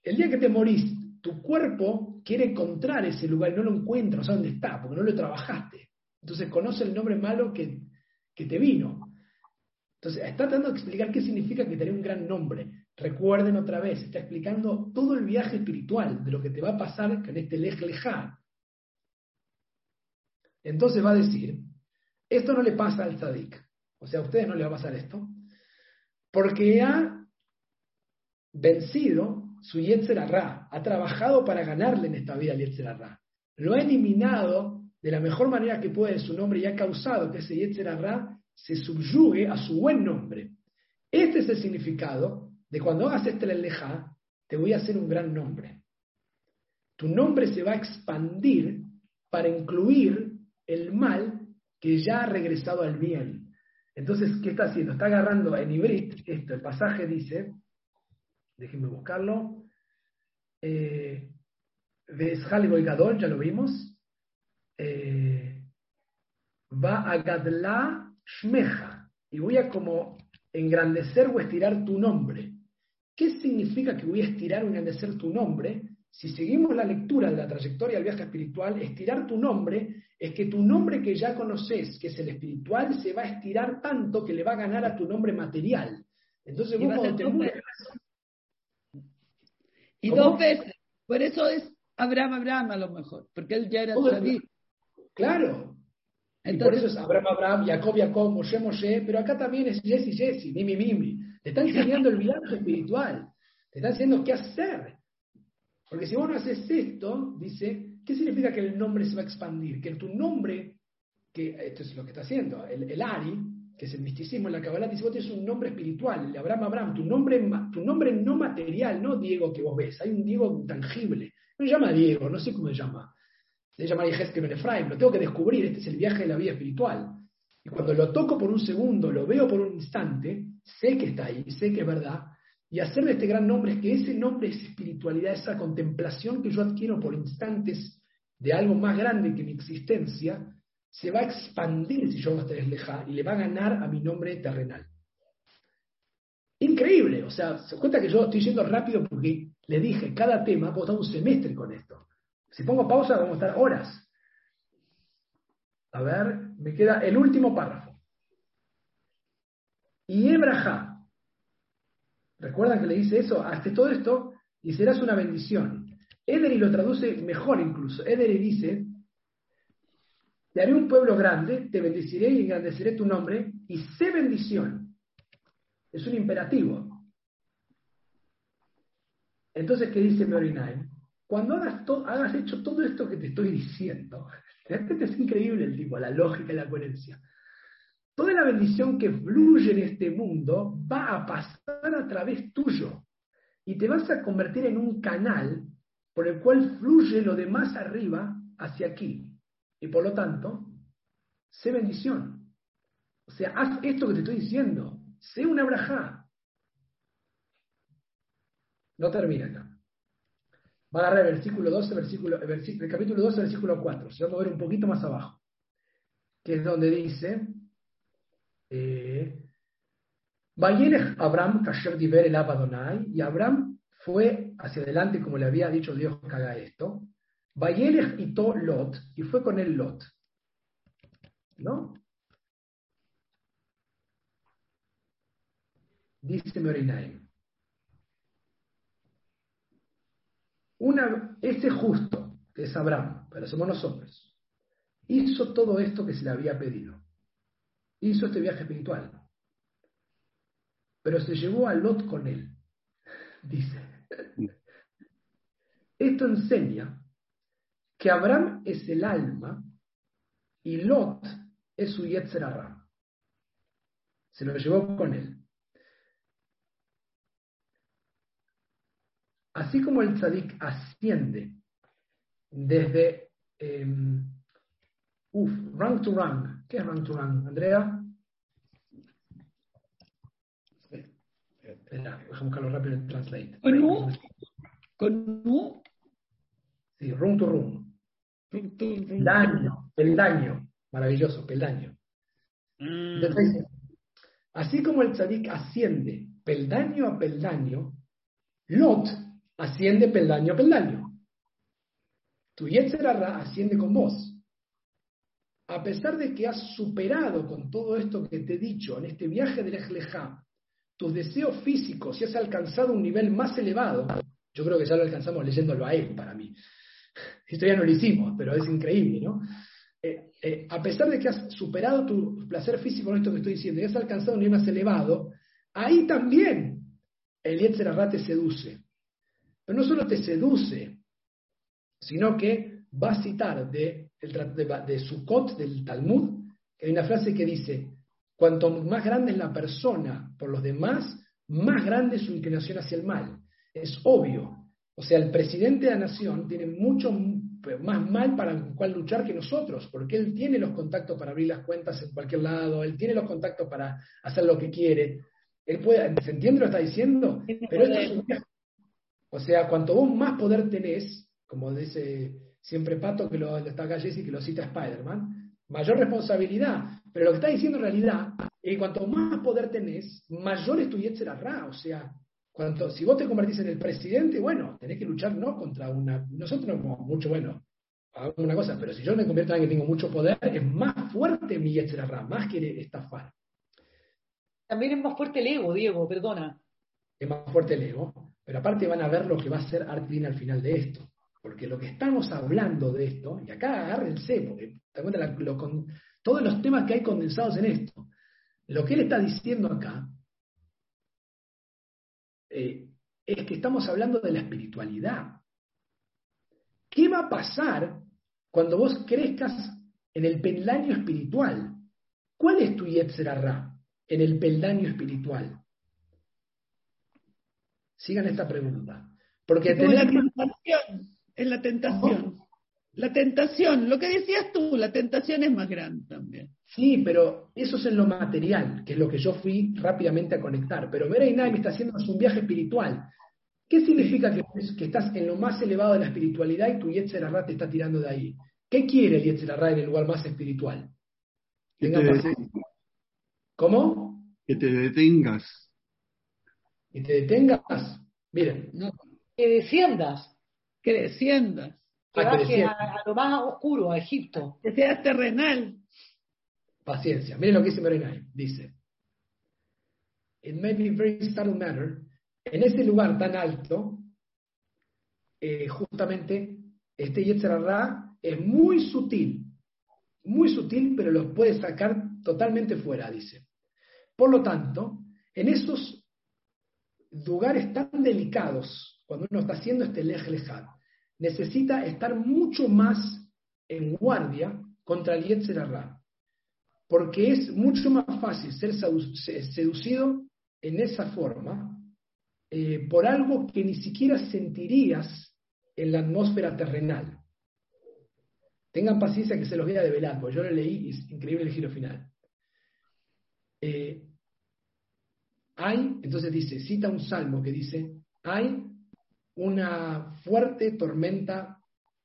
el día que te morís, tu cuerpo quiere encontrar ese lugar y no lo encuentra, no sabe dónde está, porque no lo trabajaste. Entonces conoce el nombre malo que, que te vino. Entonces está tratando de explicar qué significa que tener un gran nombre. Recuerden otra vez, está explicando todo el viaje espiritual de lo que te va a pasar con este lej entonces va a decir, esto no le pasa al tzadik, o sea, a ustedes no les va a pasar esto, porque ha vencido su Yetzer ha trabajado para ganarle en esta vida al Yetzer lo ha eliminado de la mejor manera que puede su nombre y ha causado que ese Yetzer se subyugue a su buen nombre. Este es el significado de cuando hagas este te voy a hacer un gran nombre. Tu nombre se va a expandir para incluir el mal que ya ha regresado al bien. Entonces, ¿qué está haciendo? Está agarrando en Ibrit, esto, el pasaje dice, déjenme buscarlo, eh, y Gadol, ya lo vimos, eh, va a Gadla Shmeja, y voy a como engrandecer o estirar tu nombre. ¿Qué significa que voy a estirar o engrandecer tu nombre? Si seguimos la lectura de la trayectoria del viaje espiritual, estirar tu nombre es que tu nombre que ya conoces, que es el espiritual, se va a estirar tanto que le va a ganar a tu nombre material. Entonces vos cuando te mueres... Y dos veces. Por eso es Abraham, Abraham a lo mejor, porque él ya era David. Claro. y por eso es Abraham, Abraham, Jacob, Jacob, Moshe, Moshe, pero acá también es Jesse, Jesse, Mimi, Mimi. Te está enseñando el viaje espiritual. Te está enseñando qué hacer. Porque si vos no haces esto, dice, ¿qué significa que el nombre se va a expandir? Que tu nombre, que esto es lo que está haciendo, el, Ari, que es el misticismo en la Kabbalah, dice, vos tienes un nombre espiritual, el Abraham, Abraham, tu nombre, tu nombre no material, no Diego que vos ves, hay un Diego tangible. No se llama Diego, no sé cómo se llama. Se llama Ben Efraim, lo tengo que descubrir, este es el viaje de la vida espiritual. Y cuando lo toco por un segundo, lo veo por un instante, sé que está ahí, sé que es verdad, y hacer de este gran nombre es que ese nombre es espiritualidad, esa contemplación que yo adquiero por instantes de algo más grande que mi existencia, se va a expandir si yo estar lejá y le va a ganar a mi nombre terrenal. Increíble, o sea, se cuenta que yo estoy yendo rápido porque le dije, cada tema, puedo estar un semestre con esto. Si pongo pausa, vamos a estar horas. A ver, me queda el último párrafo. Y Ebraja, ¿Recuerdan que le dice eso? Hazte todo esto y serás una bendición. Ederi lo traduce mejor incluso. Ederi dice, te haré un pueblo grande, te bendeciré y engrandeceré tu nombre, y sé bendición. Es un imperativo. Entonces, ¿qué dice Meorinaim? Cuando hagas, hagas hecho todo esto que te estoy diciendo, (laughs) es increíble el tipo, la lógica y la coherencia. Toda la bendición que fluye en este mundo va a pasar a través tuyo y te vas a convertir en un canal por el cual fluye lo de más arriba hacia aquí. Y por lo tanto, sé bendición. O sea, haz esto que te estoy diciendo. Sé una brajá. No termina acá. Va a agarrar el versículo 12, versículo, el capítulo 12, versículo 4. Se va a mover un poquito más abajo. Que es donde dice, eh, Abraham Kasher Diver el Abadonai, y Abraham fue hacia adelante como le había dicho Dios que haga esto. Vayelech itó Lot, y fue con él Lot. ¿No? Dice Merinaim. Ese justo, que es Abraham, pero somos nosotros, hizo todo esto que se le había pedido hizo este viaje espiritual. Pero se llevó a Lot con él, (laughs) dice. Esto enseña que Abraham es el alma y Lot es su Yetzerara. Se lo llevó con él. Así como el tzadik asciende desde em, Uf, rank to rank. ¿Qué es rank to rank, Andrea? Espera, déjame buscarlo rápido en Translate. ¿Con U? ¿Con U? Sí, room to room. Peldaño, peldaño. Maravilloso, peldaño. Mm. así como el tzadik asciende peldaño a peldaño, Lot asciende peldaño a peldaño. Tu Yetzerara asciende con vos a pesar de que has superado con todo esto que te he dicho en este viaje del Ejlejá, tus deseos físicos y has alcanzado un nivel más elevado, yo creo que ya lo alcanzamos leyéndolo a él para mí. (laughs) Esto ya no lo hicimos, pero es increíble, ¿no? Eh, eh, a pesar de que has superado tu placer físico con esto que estoy diciendo y has alcanzado un nivel más elevado, ahí también el Yetzerará te seduce. Pero no solo te seduce, sino que va a citar de de, de Sukkot, del Talmud, hay una frase que dice, cuanto más grande es la persona por los demás, más grande es su inclinación hacia el mal. Es obvio. O sea, el presidente de la nación tiene mucho más mal para el cual luchar que nosotros, porque él tiene los contactos para abrir las cuentas en cualquier lado, él tiene los contactos para hacer lo que quiere. Él puede, ¿se entiende lo que está diciendo? Pero esto es O sea, cuanto vos más poder tenés, como dice siempre Pato, que lo está acá Jesse, que lo cita Spider-Man, mayor responsabilidad. Pero lo que está diciendo en realidad es que cuanto más poder tenés, mayor es tu Yetzer Ra. O sea, cuanto, si vos te convertís en el presidente, bueno, tenés que luchar no contra una. Nosotros no como mucho, bueno, una cosa, pero si yo me convierto en alguien que tengo mucho poder, es más fuerte mi Yetzer Ra, más que estafar. También es más fuerte el ego, Diego, perdona. Es más fuerte el ego, pero aparte van a ver lo que va a hacer Artvin al final de esto. Porque lo que estamos hablando de esto, y acá agárrense, porque te cuenta lo, con, todos los temas que hay condensados en esto, lo que él está diciendo acá eh, es que estamos hablando de la espiritualidad. ¿Qué va a pasar cuando vos crezcas en el peldaño espiritual? ¿Cuál es tu Yetzerarra en el peldaño espiritual? Sigan esta pregunta. Porque la tentación, es la tentación. La tentación, lo que decías tú, la tentación es más grande también. Sí, pero eso es en lo material, que es lo que yo fui rápidamente a conectar. Pero Vera me está haciendo un viaje espiritual. ¿Qué significa que, que, estás en lo más elevado de la espiritualidad y tu Yetzerarra te está tirando de ahí? ¿Qué quiere el Yetzerarra en el lugar más espiritual? ¿Cómo? Que te detengas. ¿Que te detengas? Miren. Que desciendas. Que desciendas. Que a, lo más oscuro, a Egipto. Que seas terrenal. Paciencia. Miren lo que dice Marinay. Dice. It may be very subtle matter. En ese lugar tan alto, eh, justamente, este Yetzirah es muy sutil. Muy sutil, pero lo puede sacar totalmente fuera, dice. Por lo tanto, en esos lugares tan delicados, cuando uno está haciendo este lej necesita estar mucho más en guardia contra el Yetzirah. Porque es mucho más fácil ser seducido en esa forma eh, por algo que ni siquiera sentirías en la atmósfera terrenal. Tengan paciencia que se los voy a develar, porque yo lo leí y es increíble el giro final. Eh, hay, entonces dice, cita un salmo que dice, hay una fuerte tormenta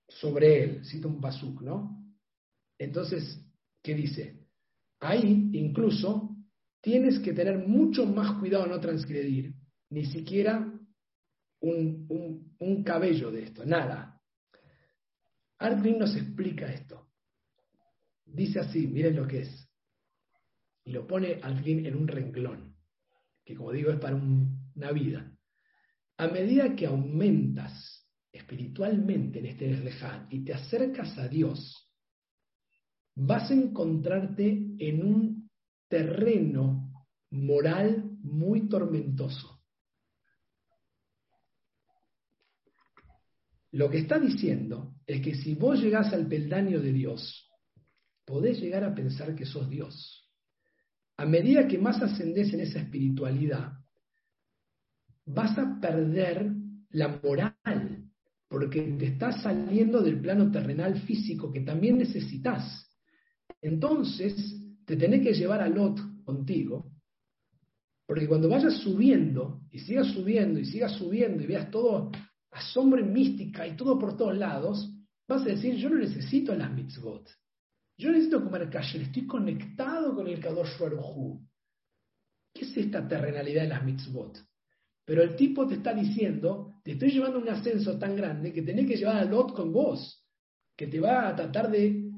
sobre él, cita un basuk, ¿no? Entonces, ¿qué dice? Ahí incluso tienes que tener mucho más cuidado no transgredir, ni siquiera un, un, cabello de esto, nada. Artvin nos explica esto. Dice así, miren lo que es. Y lo pone Artvin en un renglón, que como digo es para una vida. A medida que aumentas espiritualmente en este Leján y te acercas a Dios, vas a encontrarte en un terreno moral muy tormentoso. Lo que está diciendo es que si vos llegás al peldaño de Dios, podés llegar a pensar que sos Dios. A medida que más ascendés en esa espiritualidad, vas a perder la moral, porque te estás saliendo del plano terrenal físico que también necesitas. Entonces, te tenés que llevar a Lot contigo, porque cuando vayas subiendo, y sigas subiendo, y sigas subiendo, y veas todo asombro y mística y todo por todos lados, vas a decir, yo no necesito las mitzvot. Yo necesito comer kasher, estoy conectado con el Kadosh Baruj ¿Qué es esta terrenalidad de las mitzvot? Pero el tipo te está diciendo, te estoy llevando un ascenso tan grande que tenés que llevar a Lot con vos, que te va a tratar de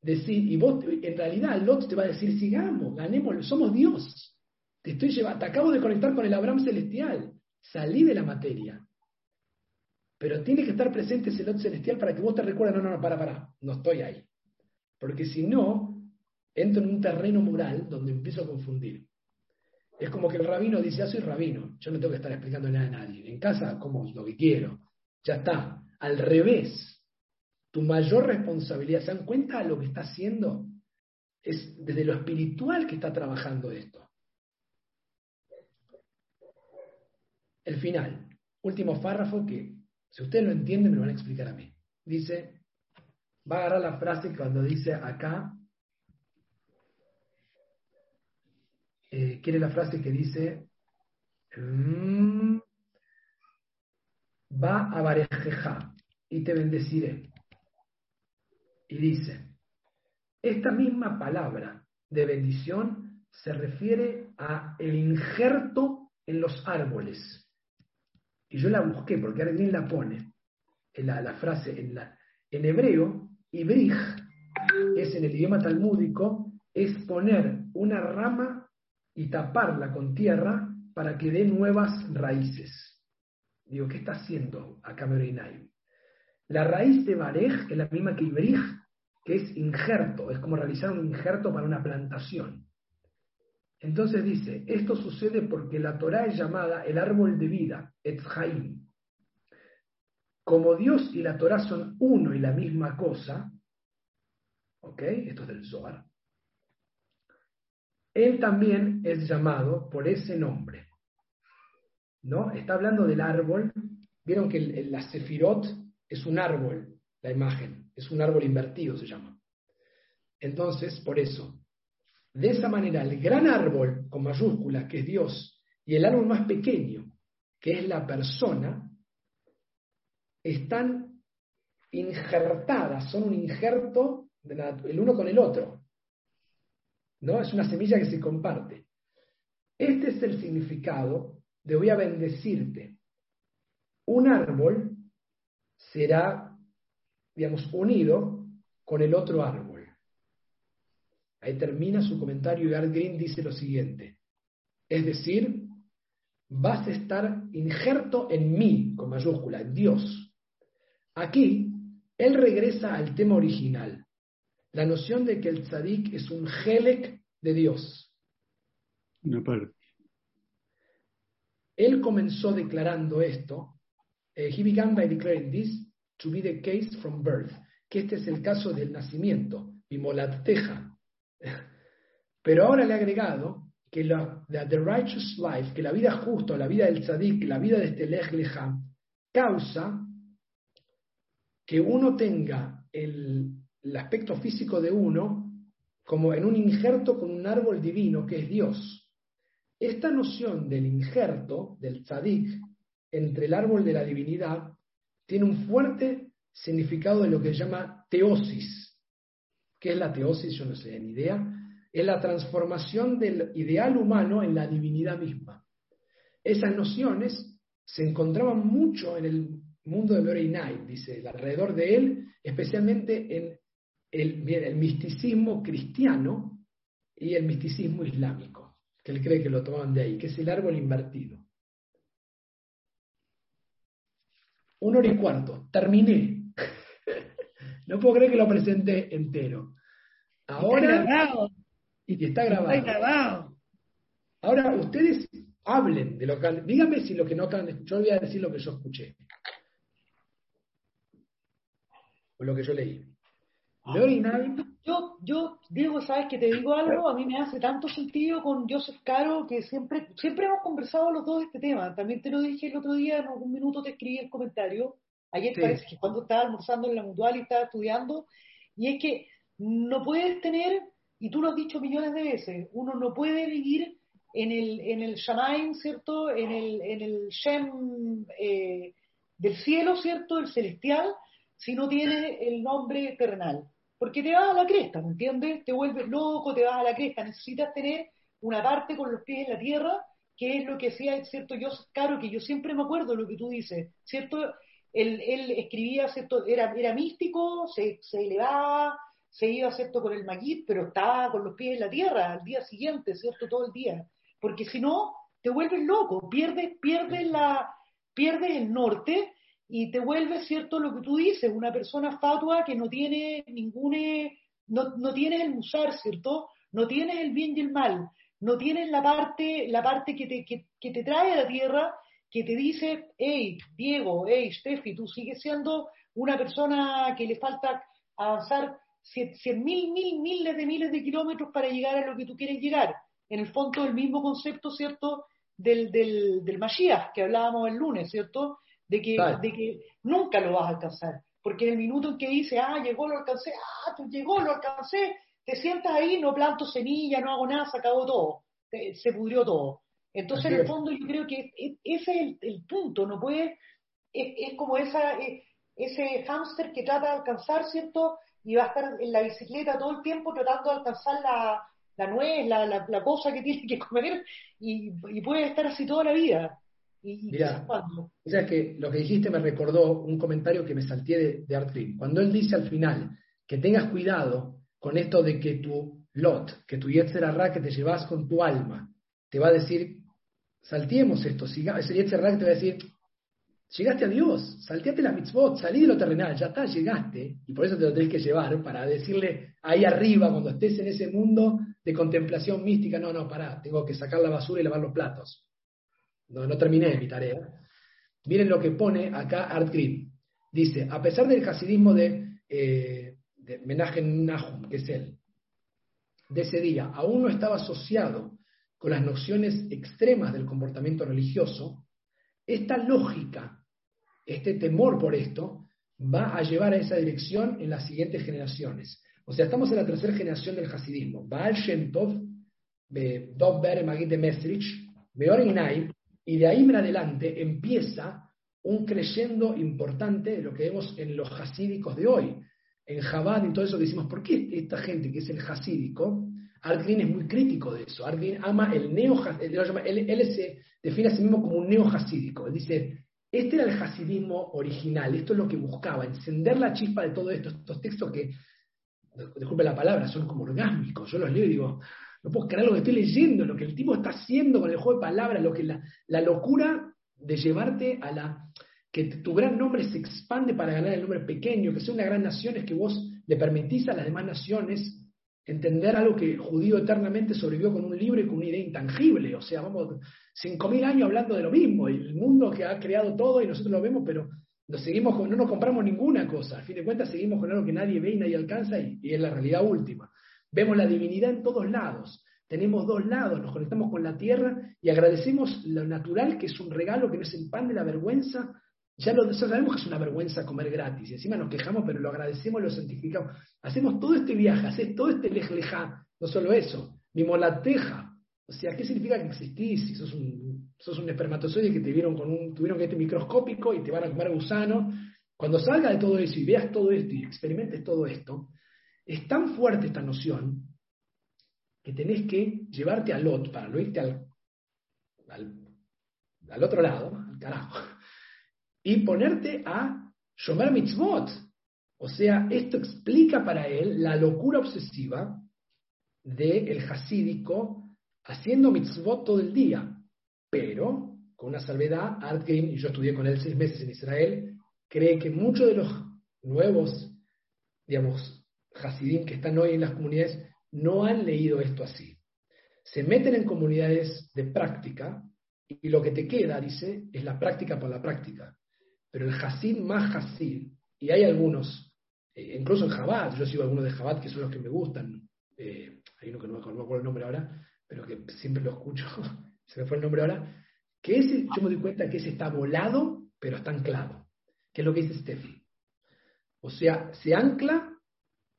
decir, y vos, en realidad Lot te va a decir, sigamos, ganemos, somos Dios. Te estoy llevando, te acabo de conectar con el Abraham celestial, salí de la materia. Pero tiene que estar presente ese Lot celestial para que vos te recuerdes, no, no, no, para, para, no estoy ahí. Porque si no, entro en un terreno moral donde empiezo a confundir. Es como que el rabino dice, ya soy rabino, yo no tengo que estar explicando nada a nadie. En casa como lo que quiero. Ya está. Al revés, tu mayor responsabilidad, ¿se dan cuenta de lo que está haciendo? Es desde lo espiritual que está trabajando esto. El final, último párrafo que, si ustedes lo entienden, me lo van a explicar a mí. Dice, va a agarrar la frase cuando dice acá, eh, quiere la frase que dice, mm, va a barejeja y te bendeciré. Y dice, esta misma palabra de bendición se refiere a el injerto en los árboles. Y yo la busqué porque alguien la pone, en la, frase en, la, en hebreo, ibrij, es en el idioma talmúdico, es poner una rama y taparla con tierra para que dé nuevas raíces. Digo, ¿qué está haciendo acá Meroinai? La raíz de Barej es la misma que Ibrij, que es injerto, es como realizar un injerto para una plantación. Entonces dice, esto sucede porque la Torah es llamada el árbol de vida, Etzhaim. Como Dios y la Torah son uno y la misma cosa, ¿ok? Esto es del Zohar. Él también es llamado por ese nombre. ¿No? Está hablando del árbol. Vieron que la Sefirot es un árbol, la imagen, es un árbol invertido, se llama. Entonces, por eso, de esa manera, el gran árbol con mayúscula, que es Dios, y el árbol más pequeño, que es la persona, están injertadas, son un injerto el uno con el otro. ¿No? Es una semilla que se comparte. Este es el significado de voy a bendecirte. Un árbol será, digamos, unido con el otro árbol. Ahí termina su comentario y Art Green dice lo siguiente. Es decir, vas a estar injerto en mí, con mayúscula, en Dios. Aquí, él regresa al tema original, la noción de que el tzadik es un gelek de Dios. Una parte. Él comenzó declarando esto eh, he began by declaring this to be the case from birth, que este es el caso del nacimiento, teja. (laughs) Pero ahora le ha agregado que la, the righteous life, que la vida justa, la vida del tzadik, la vida de este lej causa que uno tenga el, el aspecto físico de uno como en un injerto con un árbol divino que es Dios. Esta noción del injerto, del tzadik, entre el árbol de la divinidad tiene un fuerte significado de lo que se llama teosis. ¿Qué es la teosis? Yo no sé, ni idea. Es la transformación del ideal humano en la divinidad misma. Esas nociones se encontraban mucho en el mundo de Morey dice, alrededor de él, especialmente en el, el misticismo cristiano y el misticismo islámico, que él cree que lo tomaban de ahí, que es el árbol invertido. una hora y cuarto, terminé. (laughs) no puedo creer que lo presente entero. Ahora. Está grabado. Y está grabado. Está grabado. Ahora, ustedes hablen de lo que. Díganme si lo que no han Yo voy a decir lo que yo escuché. O lo que yo leí. Ah. Yo, yo, Diego, sabes que te digo algo, a mí me hace tanto sentido con Joseph Caro que siempre, siempre hemos conversado los dos de este tema. También te lo dije el otro día, en algún minuto te escribí el comentario. Ayer parece que cuando estaba almorzando en la mutual y estaba estudiando, y es que no puedes tener, y tú lo has dicho millones de veces, uno no puede vivir en el, en el Shamaim, ¿cierto? En el, en el Shem eh, del cielo, ¿cierto? El celestial, si no tiene el nombre terrenal. Porque te vas a la cresta, ¿me entiendes? Te vuelves loco, te vas a la cresta. Necesitas tener una parte con los pies en la tierra, que es lo que hacía, ¿cierto? Yo, Caro, que yo siempre me acuerdo lo que tú dices, ¿cierto? Él, él escribía, ¿cierto? Era, místico, se, se elevaba, se iba, ¿cierto? Con el maguit, pero estaba con los pies en la tierra al día siguiente, ¿cierto? Todo el día. Porque si no, te vuelves loco, pierdes, pierdes, la, pierdes el norte y te vuelve cierto lo que tú dices, una persona fatua que no tiene ningún, no, no tienes el musar, ¿cierto? No tienes el bien y el mal, no tienes la parte, la parte que te, que, te trae a la tierra, que te dice, hey, Diego, hey, Steffi, tú sigues siendo una persona que le falta avanzar cien, mil, mil, miles de miles de kilómetros para llegar a lo que tú quieres llegar. En el fondo, el mismo concepto, ¿cierto? Del, del, del Mashiach que hablábamos el lunes, ¿cierto? De que, de que nunca lo vas a alcanzar. Porque en el minuto en que dice, ah, llegó, lo alcancé, ah, tú llegó, lo alcancé, te sientas ahí, no planto semilla, no hago nada, se acabó todo, se pudrió todo. Entonces, en el fondo, yo creo que ese es el, punto, no puede, es, como esa, ese hámster que trata de alcanzar, ¿cierto? Y va a estar en la bicicleta todo el tiempo tratando de alcanzar la, la nuez, la, la, la cosa que tiene que comer, y, y puede estar así toda la vida. Y, Mirá, cuando- O sea que lo que dijiste me recordó un comentario que me salté de, de Art Green. Cuando él dice al final que tengas cuidado con esto de que tu lot, que tu Yetzer Hará que te llevas con tu alma, te va a decir, salteemos esto, siga, ese Yetzer Hará que te va a decir, llegaste a Dios, salteate la mitzvot, salí de lo terrenal, ya está, llegaste, y por eso te lo tenés que llevar, para decirle ahí arriba, cuando estés en ese mundo de contemplación mística, no, no, pará, tengo que sacar la basura y lavar los platos. No, terminé mi tarea. Miren lo que pone acá Art Green. Dice, a pesar del hasidismo de, eh, de Nahum, que es él, de ese día, aún no estaba asociado con las nociones extremas del comportamiento religioso, esta lógica, este temor por esto, va a llevar a esa dirección en las siguientes generaciones. O sea, estamos en la tercera generación del hasidismo. Baal Shem Tov, eh, Dov Ber Magid de Mesrich, Meor Inaim, y de ahí en adelante empieza un creyendo importante de lo que vemos en los hasídicos de hoy. En Chabad y todo eso decimos, ¿por qué esta gente que es el hasídico? Art es muy crítico de eso. Art ama el neo él, él, se define a sí mismo como un neo-hasídico. Él dice, este era el hasidismo original, esto es lo que buscaba, encender la chispa de todo esto, estos textos que, disculpe la palabra, son como orgásmicos. Yo los leo y digo, no puedo creer lo que estoy leyendo, lo que el tipo está haciendo con el juego de palabras, lo que la, locura de llevarte a la que tu gran nombre se expande para ganar el nombre pequeño, que sea una gran nación, es que vos le permitís a las demás naciones entender algo que el judío eternamente sobrevivió con un libro y con una idea intangible. O sea, vamos, 5.000 años hablando de lo mismo, el mundo que ha creado todo y nosotros lo vemos, pero nos seguimos con- no nos compramos ninguna cosa. Al fin de cuentas, seguimos con algo que nadie ve y nadie alcanza y es la realidad última. Vemos la divinidad en todos lados. Tenemos dos lados, nos conectamos con la tierra y agradecemos lo natural, que es un regalo, que no es el pan de la vergüenza. Ya lo sabemos que es una vergüenza comer gratis y encima nos quejamos, pero lo agradecemos, lo santificamos. Hacemos todo este viaje, haces todo este lejleja, no solo eso, mimolateja. O sea, ¿qué significa que existís? Si sos un, sos un espermatozoide que te vieron con un, tuvieron que este microscópico y te van a comer gusano. Cuando salga de todo eso y veas todo esto y experimentes todo esto, es tan fuerte esta noción que tenés que llevarte a Lot para no irte al, al, otro lado, al carajo, y ponerte a Shomer Mitzvot. O sea, esto explica para él la locura obsesiva del hasídico haciendo mitzvot todo el día, pero con una salvedad, Art Green, y yo estudié con él seis meses en Israel, cree que muchos de los nuevos, digamos, hasidim que están hoy en las comunidades no han leído esto así. Se meten en comunidades de práctica y lo que te queda, dice, es la práctica por la práctica. Pero el hasid más hasid, y hay algunos, eh, incluso en Jabat, yo sigo algunos de Jabat que son los que me gustan, eh, hay uno que no me acuerdo, no el nombre ahora, pero que siempre lo escucho, (laughs) se me fue el nombre ahora, que ese, yo me doy cuenta que ese está volado, pero está anclado, que es lo que dice Steffi. O sea, se ancla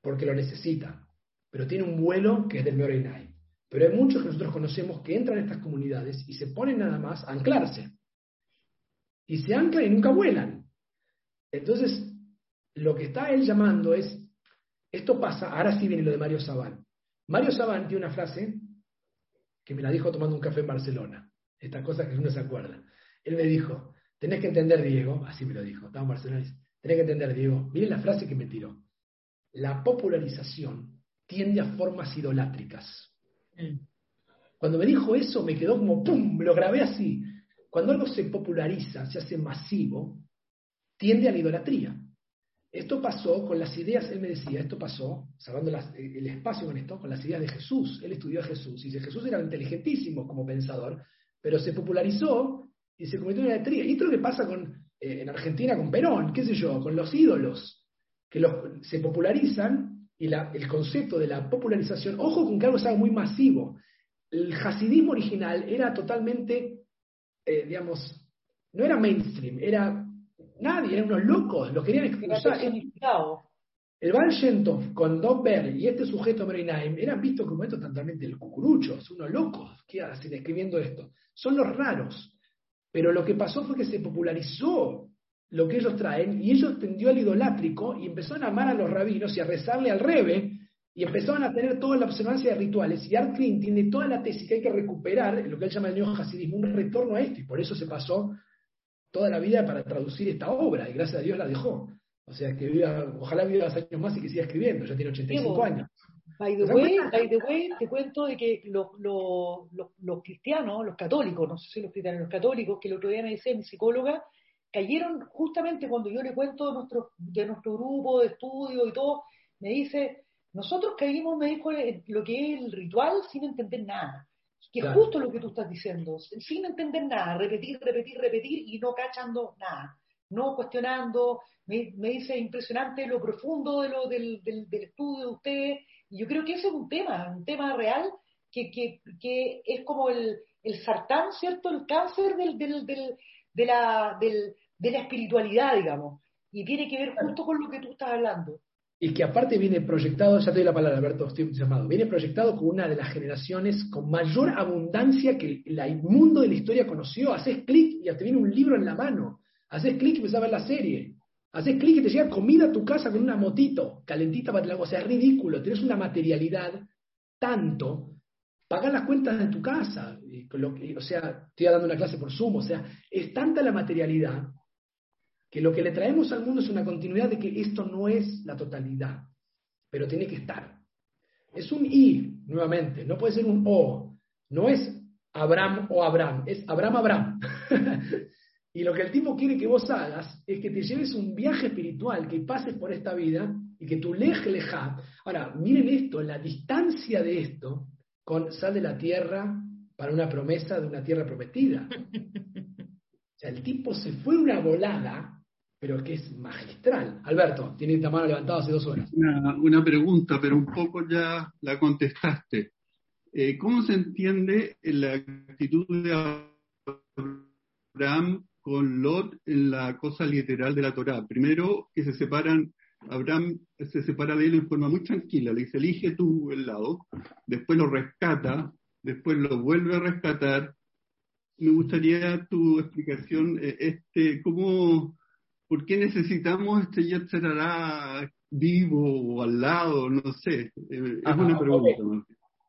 porque lo necesita, pero tiene un vuelo que es del Meorinai. Pero hay muchos que nosotros conocemos que entran a estas comunidades y se ponen nada más a anclarse. Y se anclan y nunca vuelan. Entonces, lo que está él llamando es, esto pasa, ahora sí viene lo de Mario Sabán. Mario Sabán tiene una frase que me la dijo tomando un café en Barcelona. Estas cosas que uno se acuerda. Él me dijo, tenés que entender, Diego, así me lo dijo, estaba en Barcelona, tenés que entender, Diego, miren la frase que me tiró. La popularización tiende a formas idolátricas. Cuando me dijo eso, me quedó como ¡pum! Me lo grabé así. Cuando algo se populariza, se hace masivo, tiende a la idolatría. Esto pasó con las ideas, él me decía, esto pasó, salvando las- el espacio con esto, con las ideas de Jesús. Él estudió a Jesús y dice, Jesús era inteligentísimo como pensador, pero se popularizó y se cometió una idolatría. Y esto es lo que pasa con, eh, en Argentina con Perón, qué sé yo, con los ídolos, que los, se popularizan y la- el concepto de la popularización, ojo con que algo es algo muy masivo. El hasidismo original era totalmente, eh, digamos, no era mainstream, era nadie, eran unos locos, los querían expulsar. El Baal Shem Tov con Dov Ber y este sujeto Mereinaim eran vistos como estos totalmente el cucurucho, son unos locos, ¿qué hacen escribiendo esto? Son los raros. Pero lo que pasó fue que se popularizó lo que ellos traen y ellos tendió al idolátrico y empezaron a amar a los rabinos y a rezarle al rebe Y empezaban a tener toda la observancia de rituales. Y Art Green tiene toda la tesis que hay que recuperar, lo que él llama el neo-hasidismo, un retorno a esto. Y por eso se pasó toda la vida para traducir esta obra. Y gracias a Dios la dejó. O sea, que viva, ojalá viva dos años más y que siga escribiendo. Ya tiene 85 años. By the, way, by the way, te cuento de que los, los, los, cristianos, los católicos, no sé si los cristianos, los católicos, que el otro día me decía mi psicóloga, cayeron justamente cuando yo le cuento de nuestro, de nuestro grupo de estudio y todo, me dice, nosotros caímos, me dijo, lo que es el ritual sin entender nada. Que es justo lo que tú estás diciendo, sin entender nada, repetir, repetir, repetir y no cachando nada, no cuestionando. Me, me dice impresionante lo profundo de lo, del, del, del estudio de ustedes. Y yo creo que ese es un tema, un tema real que, que, que es como el, el sartán, ¿cierto? El cáncer del, del, del, de, la, del, de la espiritualidad, digamos. Y tiene que ver justo con lo que tú estás hablando y que aparte viene proyectado, ya te doy la palabra, Alberto, estoy llamado, viene proyectado como una de las generaciones con mayor abundancia que el mundo de la historia conoció. Haces clic y te viene un libro en la mano. Haces clic y empiezas a ver la serie. Haces clic y te llega comida a tu casa con una motito calentita para O sea, es ridículo. Tienes una materialidad tanto. Pagar las cuentas de tu casa. O sea, estoy dando una clase por Zoom. O sea, es tanta la materialidad que lo que le traemos al mundo es una continuidad de que esto no es la totalidad, pero tiene que estar. Es un I, nuevamente, no puede ser un O, no es Abraham o Abraham, es Abraham Abraham. (laughs) y lo que el tipo quiere que vos hagas es que te lleves un viaje espiritual, que pases por esta vida y que tu lej leja. Ahora, miren esto, la distancia de esto con sal de la tierra para una promesa de una tierra prometida. (laughs) O sea, el tipo se fue una volada pero que es magistral. Alberto, tiene la mano levantada hace dos horas. Una, pregunta, pero un poco ya la contestaste. Eh, ¿Cómo se entiende la actitud de Abraham con Lot en la cosa literal de la Torá? Primero, que se separan, Abraham se separa de él en forma muy tranquila, le dice, elige tú el lado, después lo rescata, después lo vuelve a rescatar. Me gustaría tu explicación, eh, este, cómo ¿por qué necesitamos este Yetzer vivo o al lado? No sé. Eh, es una pregunta.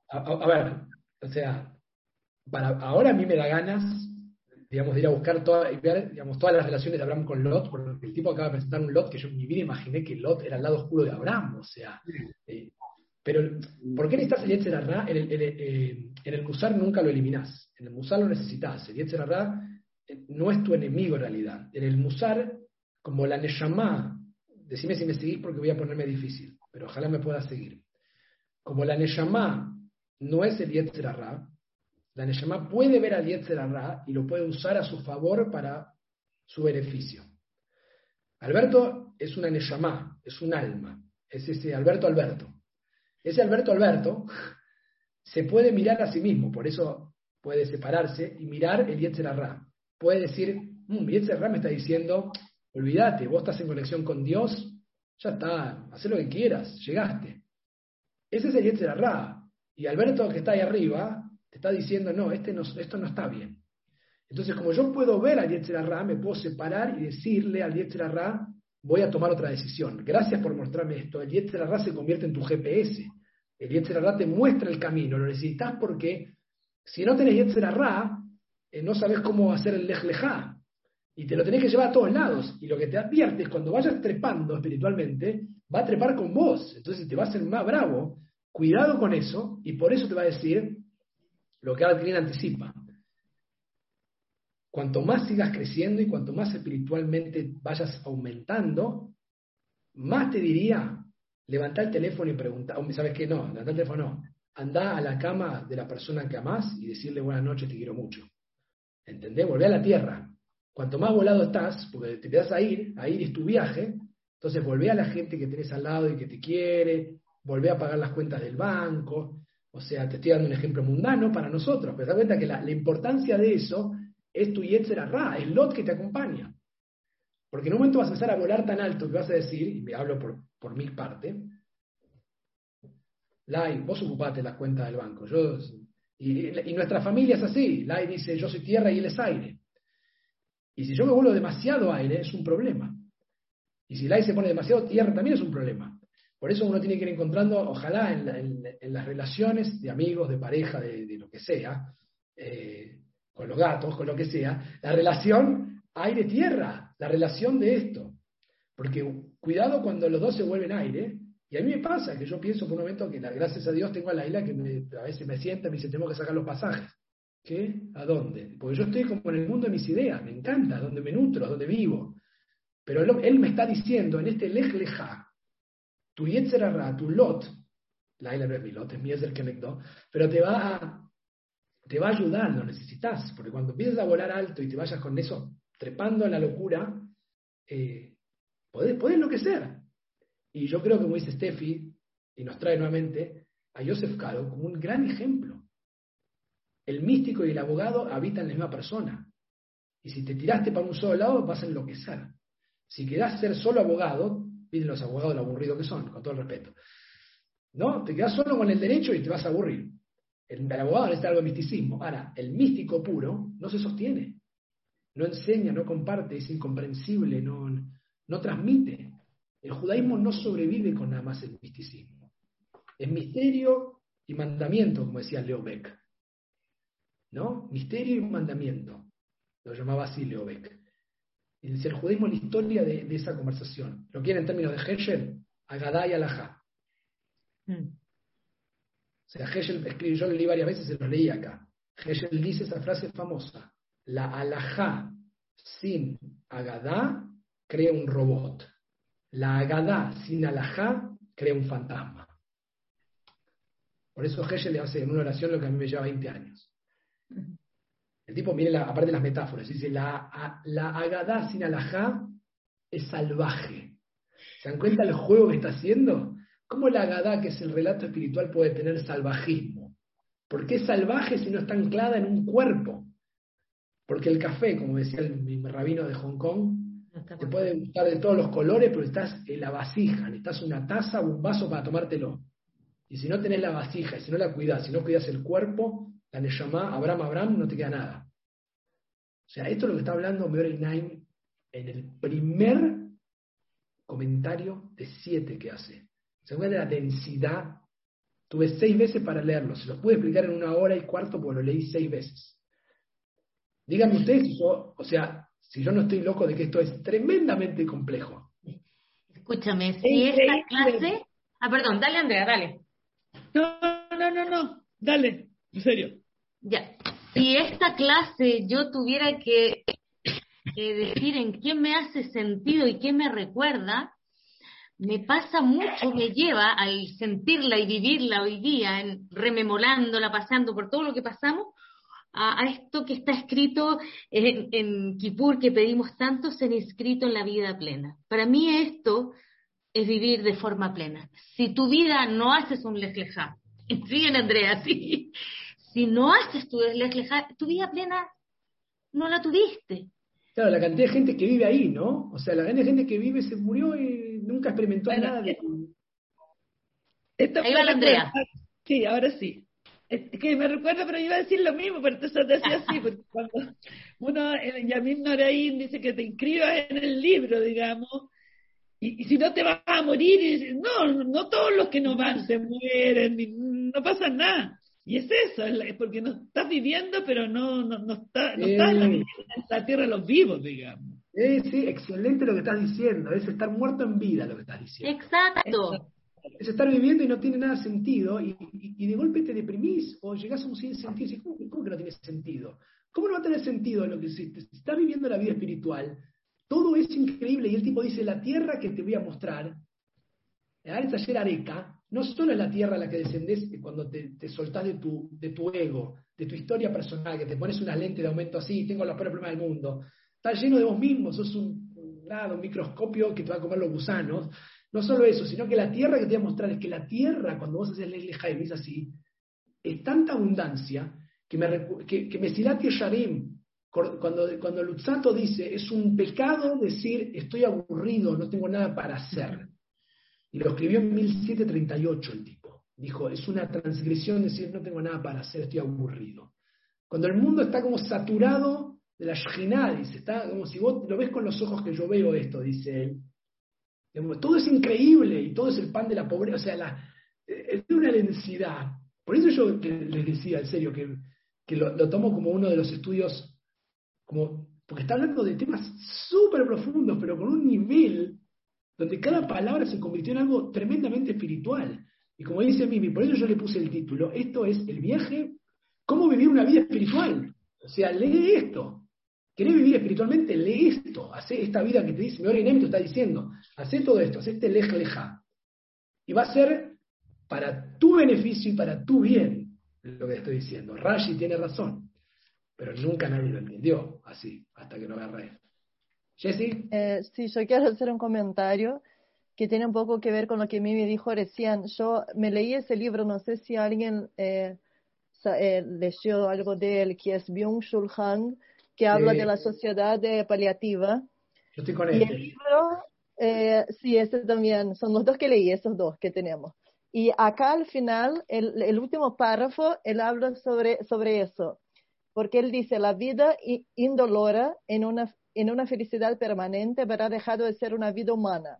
A, ver, o sea, para, ahora a mí me da ganas, digamos, de ir a buscar digamos, todas las relaciones de Abraham con Lot, porque el tipo acaba de presentar un Lot que yo en mi vida imaginé que Lot era el lado oscuro de Abraham, o sea. Eh, pero, ¿por qué necesitas el Yetzer En el, eh, en el Musar nunca lo eliminás. En el Musar lo necesitas. El Yetzer no es tu enemigo en realidad. En el Musar como la Neshama, decime si me seguís porque voy a ponerme difícil, pero ojalá me pueda seguir. Como la Neshama no es el Yetzer la Neshama puede ver al Yetzer y lo puede usar a su favor para su beneficio. Alberto es una Neshama, es un alma, es ese Alberto Alberto. Ese Alberto Alberto (laughs) se puede mirar a sí mismo, por eso puede separarse y mirar el Yetzer Puede decir, mmm, Yetzer me está diciendo, Olvídate, vos estás en conexión con Dios, ya está, haz lo que quieras, llegaste. Ese es el Yetzer Y Alberto, que está ahí arriba, te está diciendo, no, este no, esto no está bien. Entonces, como yo puedo ver al Yetzer me puedo separar y decirle al Yetzer voy a tomar otra decisión. Gracias por mostrarme esto. El Yetzer se convierte en tu GPS. El Yetzer te muestra el camino. Lo necesitas porque si no tenés Yetzer eh, no sabes cómo hacer el Lej y te lo tenés que llevar a todos lados. Y lo que te advierte es cuando vayas trepando espiritualmente, va a trepar con vos. Entonces te va a hacer más bravo. Cuidado con eso. Y por eso te va a decir lo que alguien anticipa. Cuanto más sigas creciendo y cuanto más espiritualmente vayas aumentando, más te diría, levanta el teléfono y pregunta, ¿sabes qué? No, levanta el teléfono no. Anda a la cama de la persona que amás y decirle buenas noches, te quiero mucho. ¿Entendés? Volvé a la tierra. Cuanto más volado estás, porque te vas a ir, a ir es tu viaje, entonces volvé a la gente que tenés al lado y que te quiere, volvé a pagar las cuentas del banco. O sea, te estoy dando un ejemplo mundano para nosotros, pero te das cuenta que la, importancia de eso es tu Yetzer Ra, el lot que te acompaña. Porque en un momento vas a empezar a volar tan alto que vas a decir, y me hablo por, por mi parte, Lai, vos ocupate las cuentas del banco. Yo, y, y, nuestra familia es así. Lai dice, yo soy tierra y él es aire. Y si yo me vuelvo demasiado aire, es un problema. Y si el aire se pone demasiado tierra, también es un problema. Por eso uno tiene que ir encontrando, ojalá en, las relaciones de amigos, de pareja, de, lo que sea, eh, con los gatos, con lo que sea, la relación aire-tierra, la relación de esto. Porque cuidado cuando los dos se vuelven aire, y a mí me pasa que yo pienso por un momento que, gracias a Dios, tengo a la que a veces me sienta y me dice, tengo que sacar los pasajes. ¿Qué? ¿A dónde? Porque yo estoy como en el mundo de mis ideas, me encanta, donde me nutro, donde vivo. Pero él, me está diciendo en este lej leja, tu yetzerara, tu lot, la isla no mi lot, es mi que me pero te va a, te va a ayudar, lo necesitas, porque cuando empiezas a volar alto y te vayas con eso trepando en la locura, eh, podés enloquecer. Y yo creo que, como dice Steffi, y nos trae nuevamente a Joseph Caro como un gran ejemplo. El místico y el abogado habitan la misma persona. Y si te tiraste para un solo lado, vas a enloquecer. Si querás ser solo abogado, miren los abogados lo aburrido que son, con todo el respeto. ¿No? Te quedas solo con el derecho y te vas a aburrir. El, abogado necesita algo de misticismo. Ahora, el místico puro no se sostiene. No enseña, no comparte, es incomprensible, no, no transmite. El judaísmo no sobrevive con nada más el misticismo. Es misterio y mandamiento, como decía Leo Beck. ¿No? Misterio y mandamiento. Lo llamaba así Leo Beck. Y decía el judaísmo la historia de, esa conversación. ¿Lo quieren en términos de Heschel? Agadá y Alajá. Hmm. O sea, Heschel escribe, yo lo leí varias veces, se lo leí acá. Heschel dice esa frase famosa. La Alajá sin Agadá crea un robot. La Agadá sin Alajá crea un fantasma. Por eso Heschel le hace en una oración lo que a mí me lleva 20 años. El tipo, mire, la, aparte de las metáforas, dice, la, la agadá sin alajá es salvaje. ¿Se dan cuenta del juego que está haciendo? ¿Cómo la agadá, que es el relato espiritual, puede tener salvajismo? ¿Por qué es salvaje si no está anclada en un cuerpo? Porque el café, como decía el, mi rabino de Hong Kong, te puede gustar de todos los colores, pero estás en la vasija, necesitas una taza o un vaso para tomártelo. Y si no tenés la vasija, si no la cuidas, si no cuidas el cuerpo, la Neshama, Abraham, Abraham, no te queda nada. O sea, esto es lo que está hablando Meori Naim en el primer comentario de siete que hace. Se de la densidad. Tuve seis veces para leerlo. Se los pude explicar en una hora y cuarto porque lo leí seis veces. Díganme ustedes si yo, o sea, si yo no estoy loco de que esto es tremendamente complejo. Escúchame, si esta clase. Ah, perdón, dale Andrea, dale. No, no, no, no, dale, en serio. Ya, si esta clase yo tuviera que, decir en qué me hace sentido y qué me recuerda, me pasa mucho, me lleva al sentirla y vivirla hoy día, en, rememorándola, pasando por todo lo que pasamos, a, esto que está escrito en, en Kippur, que pedimos tanto ser inscrito en la vida plena. Para mí esto es vivir de forma plena. Si tu vida no haces un lejlejá, (laughs) siguen Andrea, sí, si no haces tu tu vida plena no la tuviste. Claro, la cantidad de gente que vive ahí, ¿no? O sea, la cantidad de gente que vive se murió y nunca experimentó nada de... ahí va la Andrea. Sí, ahora sí. Es que me recuerdo, pero iba a decir lo mismo, pero entonces te decía así, porque cuando uno, el Yamim Noraín dice que te inscribas en el libro, digamos, y, si no te vas a morir, y, no, no todos los que no van se mueren, no pasa nada. Y es eso, es porque no estás viviendo, pero no, no, no, está, no estás en la, tierra de los vivos, digamos. sí, excelente lo que estás diciendo, es estar muerto en vida lo que estás diciendo. Exacto. Es, estar viviendo y no tiene nada sentido, y, y, de golpe te deprimís o llegás a un sin sentido y dices, ¿cómo, que no tiene sentido? ¿Cómo no va a tener sentido lo que hiciste? Si estás viviendo la vida espiritual, todo es increíble, y el tipo dice, la tierra que te voy a mostrar, ayer Areca, no solo es la tierra a la que descendés cuando te, te soltás de tu, ego, de tu historia personal, que te pones una lente de aumento así, tengo los peores problemas del mundo. Estás lleno de vos mismo, sos un, un microscopio que te va a comer los gusanos. No solo eso, sino que la tierra que te voy a mostrar es que la tierra, cuando vos haces el Jaime, es así, es tanta abundancia que me, que, que Mesilati Sharim, cuando, cuando Lutzato dice, es un pecado decir, estoy aburrido, no tengo nada para hacer. Y lo escribió en 1738 el tipo. Dijo, es una transgresión decir no tengo nada para hacer, estoy aburrido. Cuando el mundo está como saturado de la Shekhinah, dice, está como si vos lo ves con los ojos que yo veo esto, dice él. todo es increíble y todo es el pan de la pobreza. O sea, la, es una densidad. Por eso yo les decía, en serio, que, que lo, lo, tomo como uno de los estudios, como, porque está hablando de temas súper profundos, pero con un nivel donde cada palabra se convirtió en algo tremendamente espiritual. Y como dice Mimi, por eso yo le puse el título, esto es el viaje, cómo vivir una vida espiritual. O sea, lee esto. ¿Querés vivir espiritualmente? Lee esto. Hacé esta vida que te dice, mi Orinem te está diciendo. Hacé todo esto, hacé este lej leja. Y va a ser para tu beneficio y para tu bien lo que estoy diciendo. Rashi tiene razón, pero nunca nadie lo entendió así, hasta que lo agarré. Jessie. Eh, sí, yo quiero hacer un comentario que tiene un poco que ver con lo que Mimi dijo recién. Yo me leí ese libro, no sé si alguien eh, eh, leyó algo de él, que es Byung-Chul Han, que habla de la sociedad paliativa. Yo estoy con y este. el libro, eh, sí, ese también, son los dos que leí, esos dos que tenemos. Y acá al final, el, el último párrafo, él habla sobre, sobre eso, porque él dice, la vida indolora en una, en una felicidad permanente habrá dejado de ser una vida humana.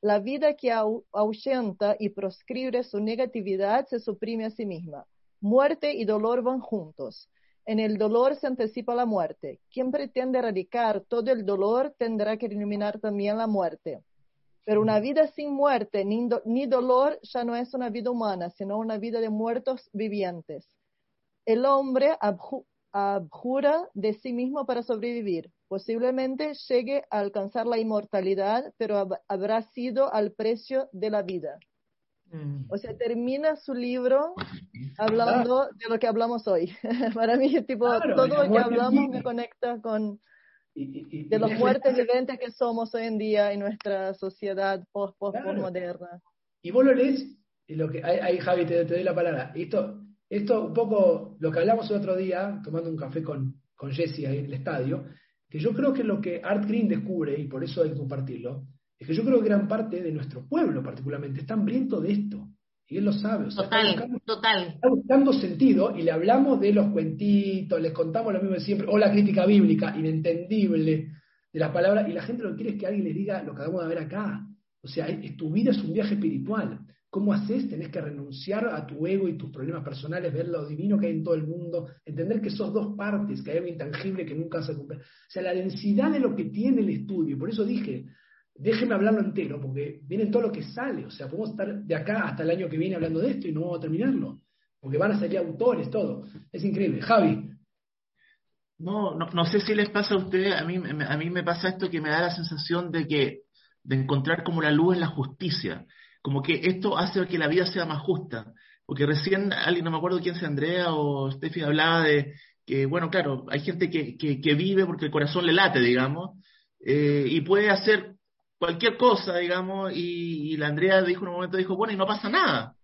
La vida que ahuyenta y proscribe su negatividad se suprime a sí misma. Muerte y dolor van juntos. En el dolor se anticipa la muerte. Quien pretende erradicar todo el dolor tendrá que eliminar también la muerte. Pero una vida sin muerte ni, do, ni, dolor ya no es una vida humana, sino una vida de muertos vivientes. El hombre abju abjura de sí mismo para sobrevivir. Posiblemente llegue a alcanzar la inmortalidad, pero hab habrá sido al precio de la vida. Mm. O sea, termina su libro hablando claro. de lo que hablamos hoy. (laughs) Para mí, tipo, claro, todo lo que hablamos me conecta con y, y, y, de los muertes viventes que somos hoy en día en nuestra sociedad post postmoderna. Claro. Y vos lo lees, y lo que, ahí, ahí Javi, te, te, doy la palabra. Esto, esto un poco lo que hablamos el otro día, tomando un café con, con Jesse ahí en el estadio, que yo creo que lo que Art Green descubre, y por eso hay que compartirlo, es que yo creo que gran parte de nuestro pueblo particularmente está hambriento de esto. Y él lo sabe. O sea, total, está buscando, total. Está buscando sentido y le hablamos de los cuentitos, les contamos lo mismo de siempre, o la crítica bíblica, inentendible de las palabras, y la gente lo que quiere es que alguien les diga lo que acabamos de ver acá. O sea, es, tu vida es un viaje espiritual. ¿Cómo haces? Tenés que renunciar a tu ego y tus problemas personales, ver lo divino que hay en todo el mundo, entender que sos dos partes, que hay algo intangible que nunca se cumple. O sea, la densidad de lo que tiene el estudio. Por eso dije, déjeme hablarlo entero, porque viene todo lo que sale. O sea, podemos estar de acá hasta el año que viene hablando de esto y no vamos a terminarlo, porque van a salir autores, todo. Es increíble. Javi. No, no, no sé si les pasa a ustedes, a mí, a mí me pasa esto que me da la sensación de que de encontrar como la luz en la justicia, como que esto hace que la vida sea más justa, porque recién alguien, no me acuerdo quién sea Andrea o Steffi hablaba de que, bueno, claro, hay gente que, que, que vive porque el corazón le late, digamos, eh, y puede hacer cualquier cosa, digamos, y, y, la Andrea dijo en un momento, dijo, bueno, y no pasa nada.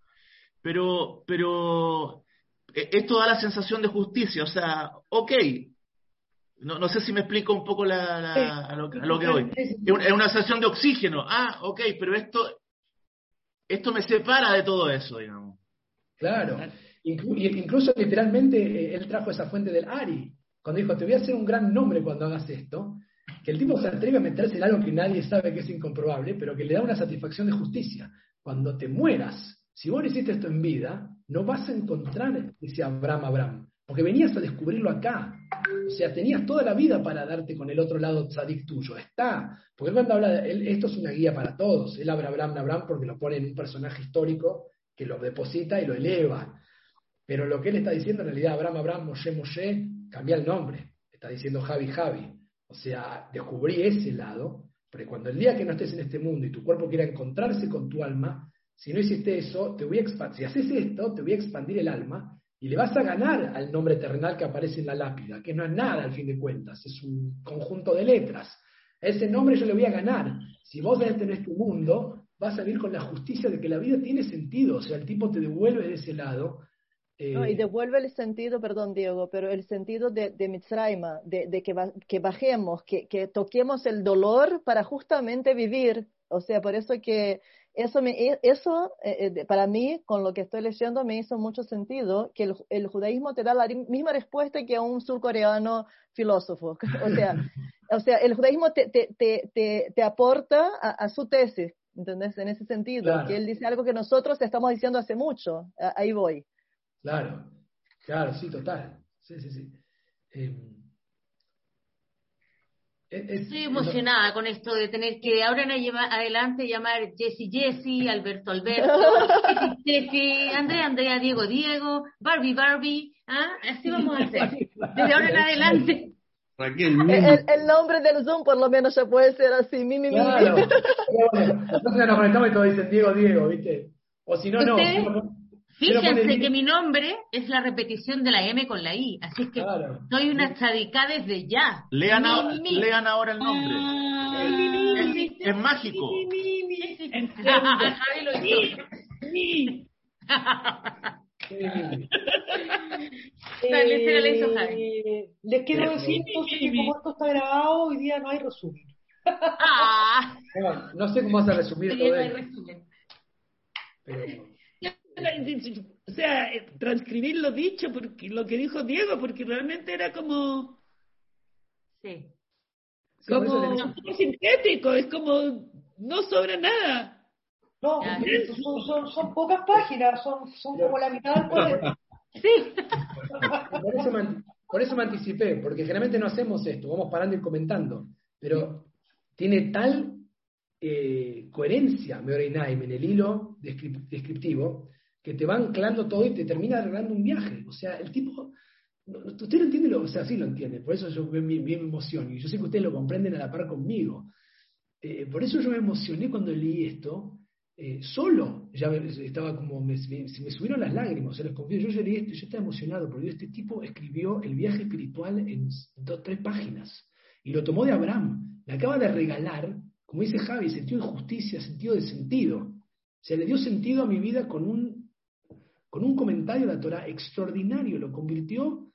Pero, pero esto da la sensación de justicia, o sea, ok, no, no sé si me explico un poco la, la, a, lo, a, lo, que voy. Es una sensación de oxígeno, ah, ok, pero esto, esto me separa de todo eso, digamos. Claro, incluso literalmente él trajo esa fuente del Ari, cuando dijo, te voy a hacer un gran nombre cuando hagas esto, que el tipo se atreve a meterse en algo que nadie sabe que es incomprobable, pero que le da una satisfacción de justicia. Cuando te mueras, si vos no hiciste esto en vida, no vas a encontrar ese Abraham Abraham, porque venías a descubrirlo acá. O sea, tenías toda la vida para darte con el otro lado tzadik tuyo. Está. Porque cuando habla, de, él, esto es una guía para todos. Él habla Abraham Abraham porque lo pone en un personaje histórico que lo deposita y lo eleva. Pero lo que él está diciendo en realidad, Abraham Abraham, Moshe Moshe, cambia el nombre. Está diciendo Javi Javi. O sea, descubrí ese lado, porque cuando el día que no estés en este mundo y tu cuerpo quiera encontrarse con tu alma, si no hiciste eso, te voy a. Si haces esto, te voy a expandir el alma y le vas a ganar al nombre terrenal que aparece en la lápida, que no es nada al fin de cuentas, es un conjunto de letras. Ese nombre yo le voy a ganar. Si vos en este mundo, vas a vivir con la justicia de que la vida tiene sentido. O sea, el tipo te devuelve de ese lado. Eh, no, y devuelve el sentido, perdón Diego, pero el sentido de, de Mitzrayma, de, de que, que, bajemos, que, toquemos el dolor para justamente vivir. O sea, por eso que eso, me, eso eh, para mí, con lo que estoy leyendo, me hizo mucho sentido, que el, el judaísmo te da la misma respuesta que a un surcoreano filósofo. (laughs) O sea, (laughs) o sea el judaísmo te, te, te, te aporta a, a, su tesis. ¿Entendés? En ese sentido, Claro. que él dice algo que nosotros estamos diciendo hace mucho. A- Ahí voy. Claro, claro, sí, total. Sí, sí, sí. Eh, es- es- Estoy emocionada con esto de tener que ahora en adelante llamar Jessy Jessy, Alberto Alberto, (laughs) Steffi, Andrea Andrea, Diego Diego, Barbie Barbie. ¿ah? Así vamos a hacer. Desde ahora en adelante. Raquel, El, Mimi, el- nombre del Zoom por lo menos ya puede ser así, mi, mi, mi. Claro. Bueno, nosotros nos conectamos y todos dicen Diego, Diego, ¿viste? O si no, no. Fíjense que mi nombre es la repetición de la M con la I, así es que Claro. soy una chadica desde ya. Lean, Mi, ahora, mi. lean ahora el nombre. Ah, Es, es mágico. Les quiero decir entonces que como esto está grabado, hoy día no hay resumen. Ah, (laughs) No, no sé cómo vas a resumir todo no hay esto, resumen. pero O sea, eh, transcribir lo dicho, porque lo que dijo Diego, porque realmente era como, Sí. sí, como muy sintético, es como, no sobra nada. No, son, son, son pocas páginas, son, son como la mitad del poder. (laughs) Sí. por, eso me, por eso me anticipé, porque generalmente no hacemos esto, vamos parando y comentando, pero tiene tal eh, coherencia Meoreinaim en el hilo descrip- descriptivo que te va anclando todo y te termina arreglando un viaje. O sea, el tipo, usted no entiende, lo, o sea, sí lo entiende, por eso yo me, me- me emociono y yo sé que ustedes lo comprenden a la par conmigo. Eh, por eso yo me emocioné cuando leí esto, eh, solo, ya estaba como, me, me- subieron las lágrimas, se los confío, yo leí esto, y yo estaba emocionado, porque este tipo escribió el viaje espiritual en dos, tres páginas, y lo tomó de Abraham, le acaba de regalar, como dice Javi, sentido de justicia, sentido de sentido, se le dio sentido a mi vida con un, con un comentario de la Torah extraordinario, lo convirtió,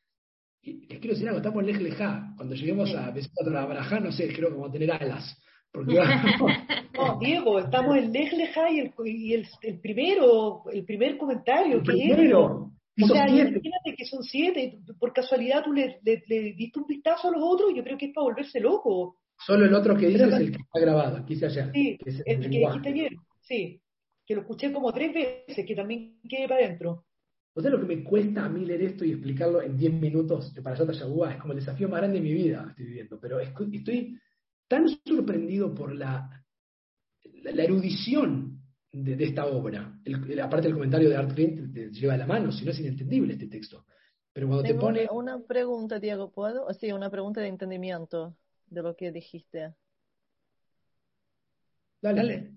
y les quiero decir algo, estamos en Lej Lejá, cuando lleguemos a Besat Abraham, no sé, creo que vamos a tener alas, porque (laughs) No, Diego, estamos en Lej Lejá y, el, y el, el primero, el primer comentario, el primero, O sea, siete. imagínate que son siete, por casualidad tú le, le- le diste un vistazo a los otros, yo creo que es para volverse loco. Solo el otro que dice Pero- es el que está grabado, hice ayer. Sí, que es el el que dijiste ayer, sí, que lo escuché como tres veces, que también quede para adentro. ¿O sea lo que me cuesta a mí leer esto y explicarlo en 10 minutos para Yata Yagua? Es como el desafío más grande de mi vida estoy viviendo. Pero estoy tan sorprendido por la, la, la erudición de, de esta obra. El- el- aparte del comentario de Art Green te, te lleva de la mano, si no es inentendible este texto. Pero cuando te pone... una, una pregunta, Diego, ¿puedo? O Sí, una pregunta de entendimiento de lo que dijiste. Dale, Dale.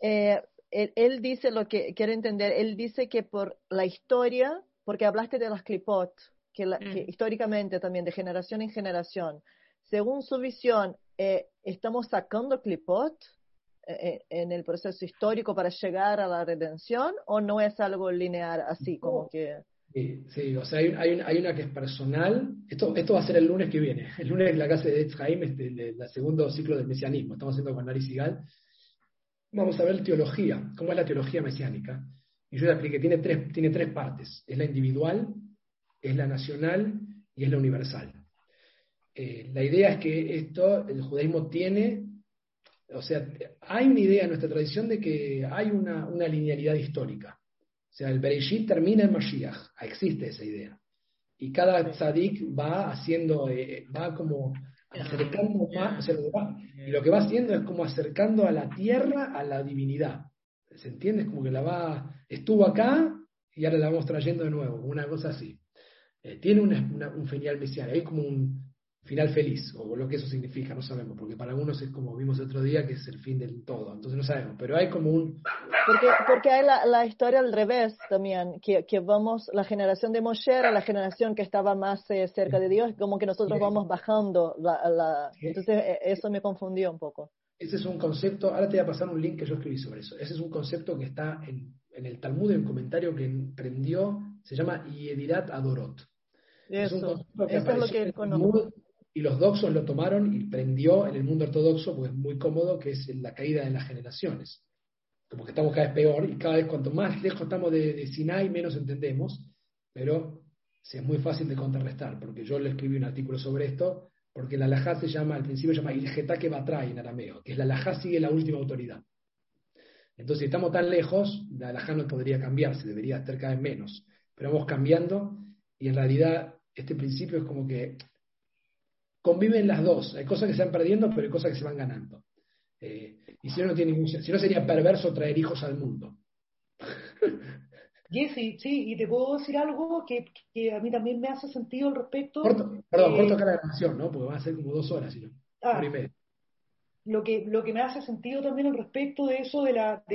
Eh, él, él dice lo que quiero entender, él dice que por la historia, porque hablaste de los clipot, que, la- que Mm. históricamente también, de generación en generación, según su visión, eh, ¿estamos sacando clipot eh, eh, en el proceso histórico para llegar a la redención o no es algo lineal así, como que... Sí, sí, o sea, hay, hay, una, hay una que es personal. Esto, esto va a ser el lunes que viene. El lunes en la casa de Etz Haim, este, el, el segundo ciclo del mesianismo. Estamos haciendo con Nari Sigal. Vamos a ver teología, cómo es la teología mesiánica. Y yo ya expliqué, tiene tres, tiene tres partes. Es la individual, es la nacional y es la universal. Eh, la idea es que esto, el judaísmo tiene, o sea, hay una idea en nuestra tradición de que hay una, una linealidad histórica. O sea, el Bereshit termina en Mashiach. Existe esa idea. Y cada tzadik va haciendo, eh, va como acercando más, lo va- y lo que va haciendo es como acercando a la tierra a la divinidad. ¿Se entiende? Es como que la va, estuvo acá y ahora la vamos trayendo de nuevo, una cosa así. Eh, tiene una- un final mesiánico, hay como un final feliz, o lo que eso significa, no sabemos, porque para algunos es como vimos el otro día, que es el fin del todo, entonces no sabemos, pero hay como un, Porque, porque hay la, la historia al revés también, que, que vamos, la generación de Moshe era la generación que estaba más eh, cerca de Dios, como que nosotros vamos bajando. La, entonces, eh, eso me confundió un poco. Ese es un concepto, ahora te voy a pasar un link que yo escribí sobre eso. Ese es un concepto que está en, en el Talmud, en un comentario que prendió, se llama Yedirat Adorot. Es un Eso, concepto que eso es lo apareció en que el conozco. Y los doxos lo tomaron y prendió en el mundo ortodoxo, porque es muy cómodo, que es la caída de las generaciones. Como que estamos cada vez peor y cada vez cuanto más lejos estamos de, Sinai, menos entendemos, pero es muy fácil de contrarrestar, porque yo le escribí un artículo sobre esto, porque la alajá se llama, al principio se llama Ilgetake Batray en arameo, que es la alajá sigue la última autoridad. Entonces, si estamos tan lejos, la, la no podría cambiarse, debería estar cada vez menos. Pero vamos cambiando y en realidad este principio es como que conviven las dos. Hay cosas que se van perdiendo, pero hay cosas que se van ganando. Eh, y si no, no tiene ningún, si no sería perverso traer hijos al mundo. (laughs) Jesse, sí, y te puedo decir algo que, que, a mí también me hace sentido al respecto. Corto, perdón, eh, corto acá la grabación, ¿no? Porque va a ser como dos horas, sino ah, Lo que, lo que me hace sentido también al respecto de eso de la, de la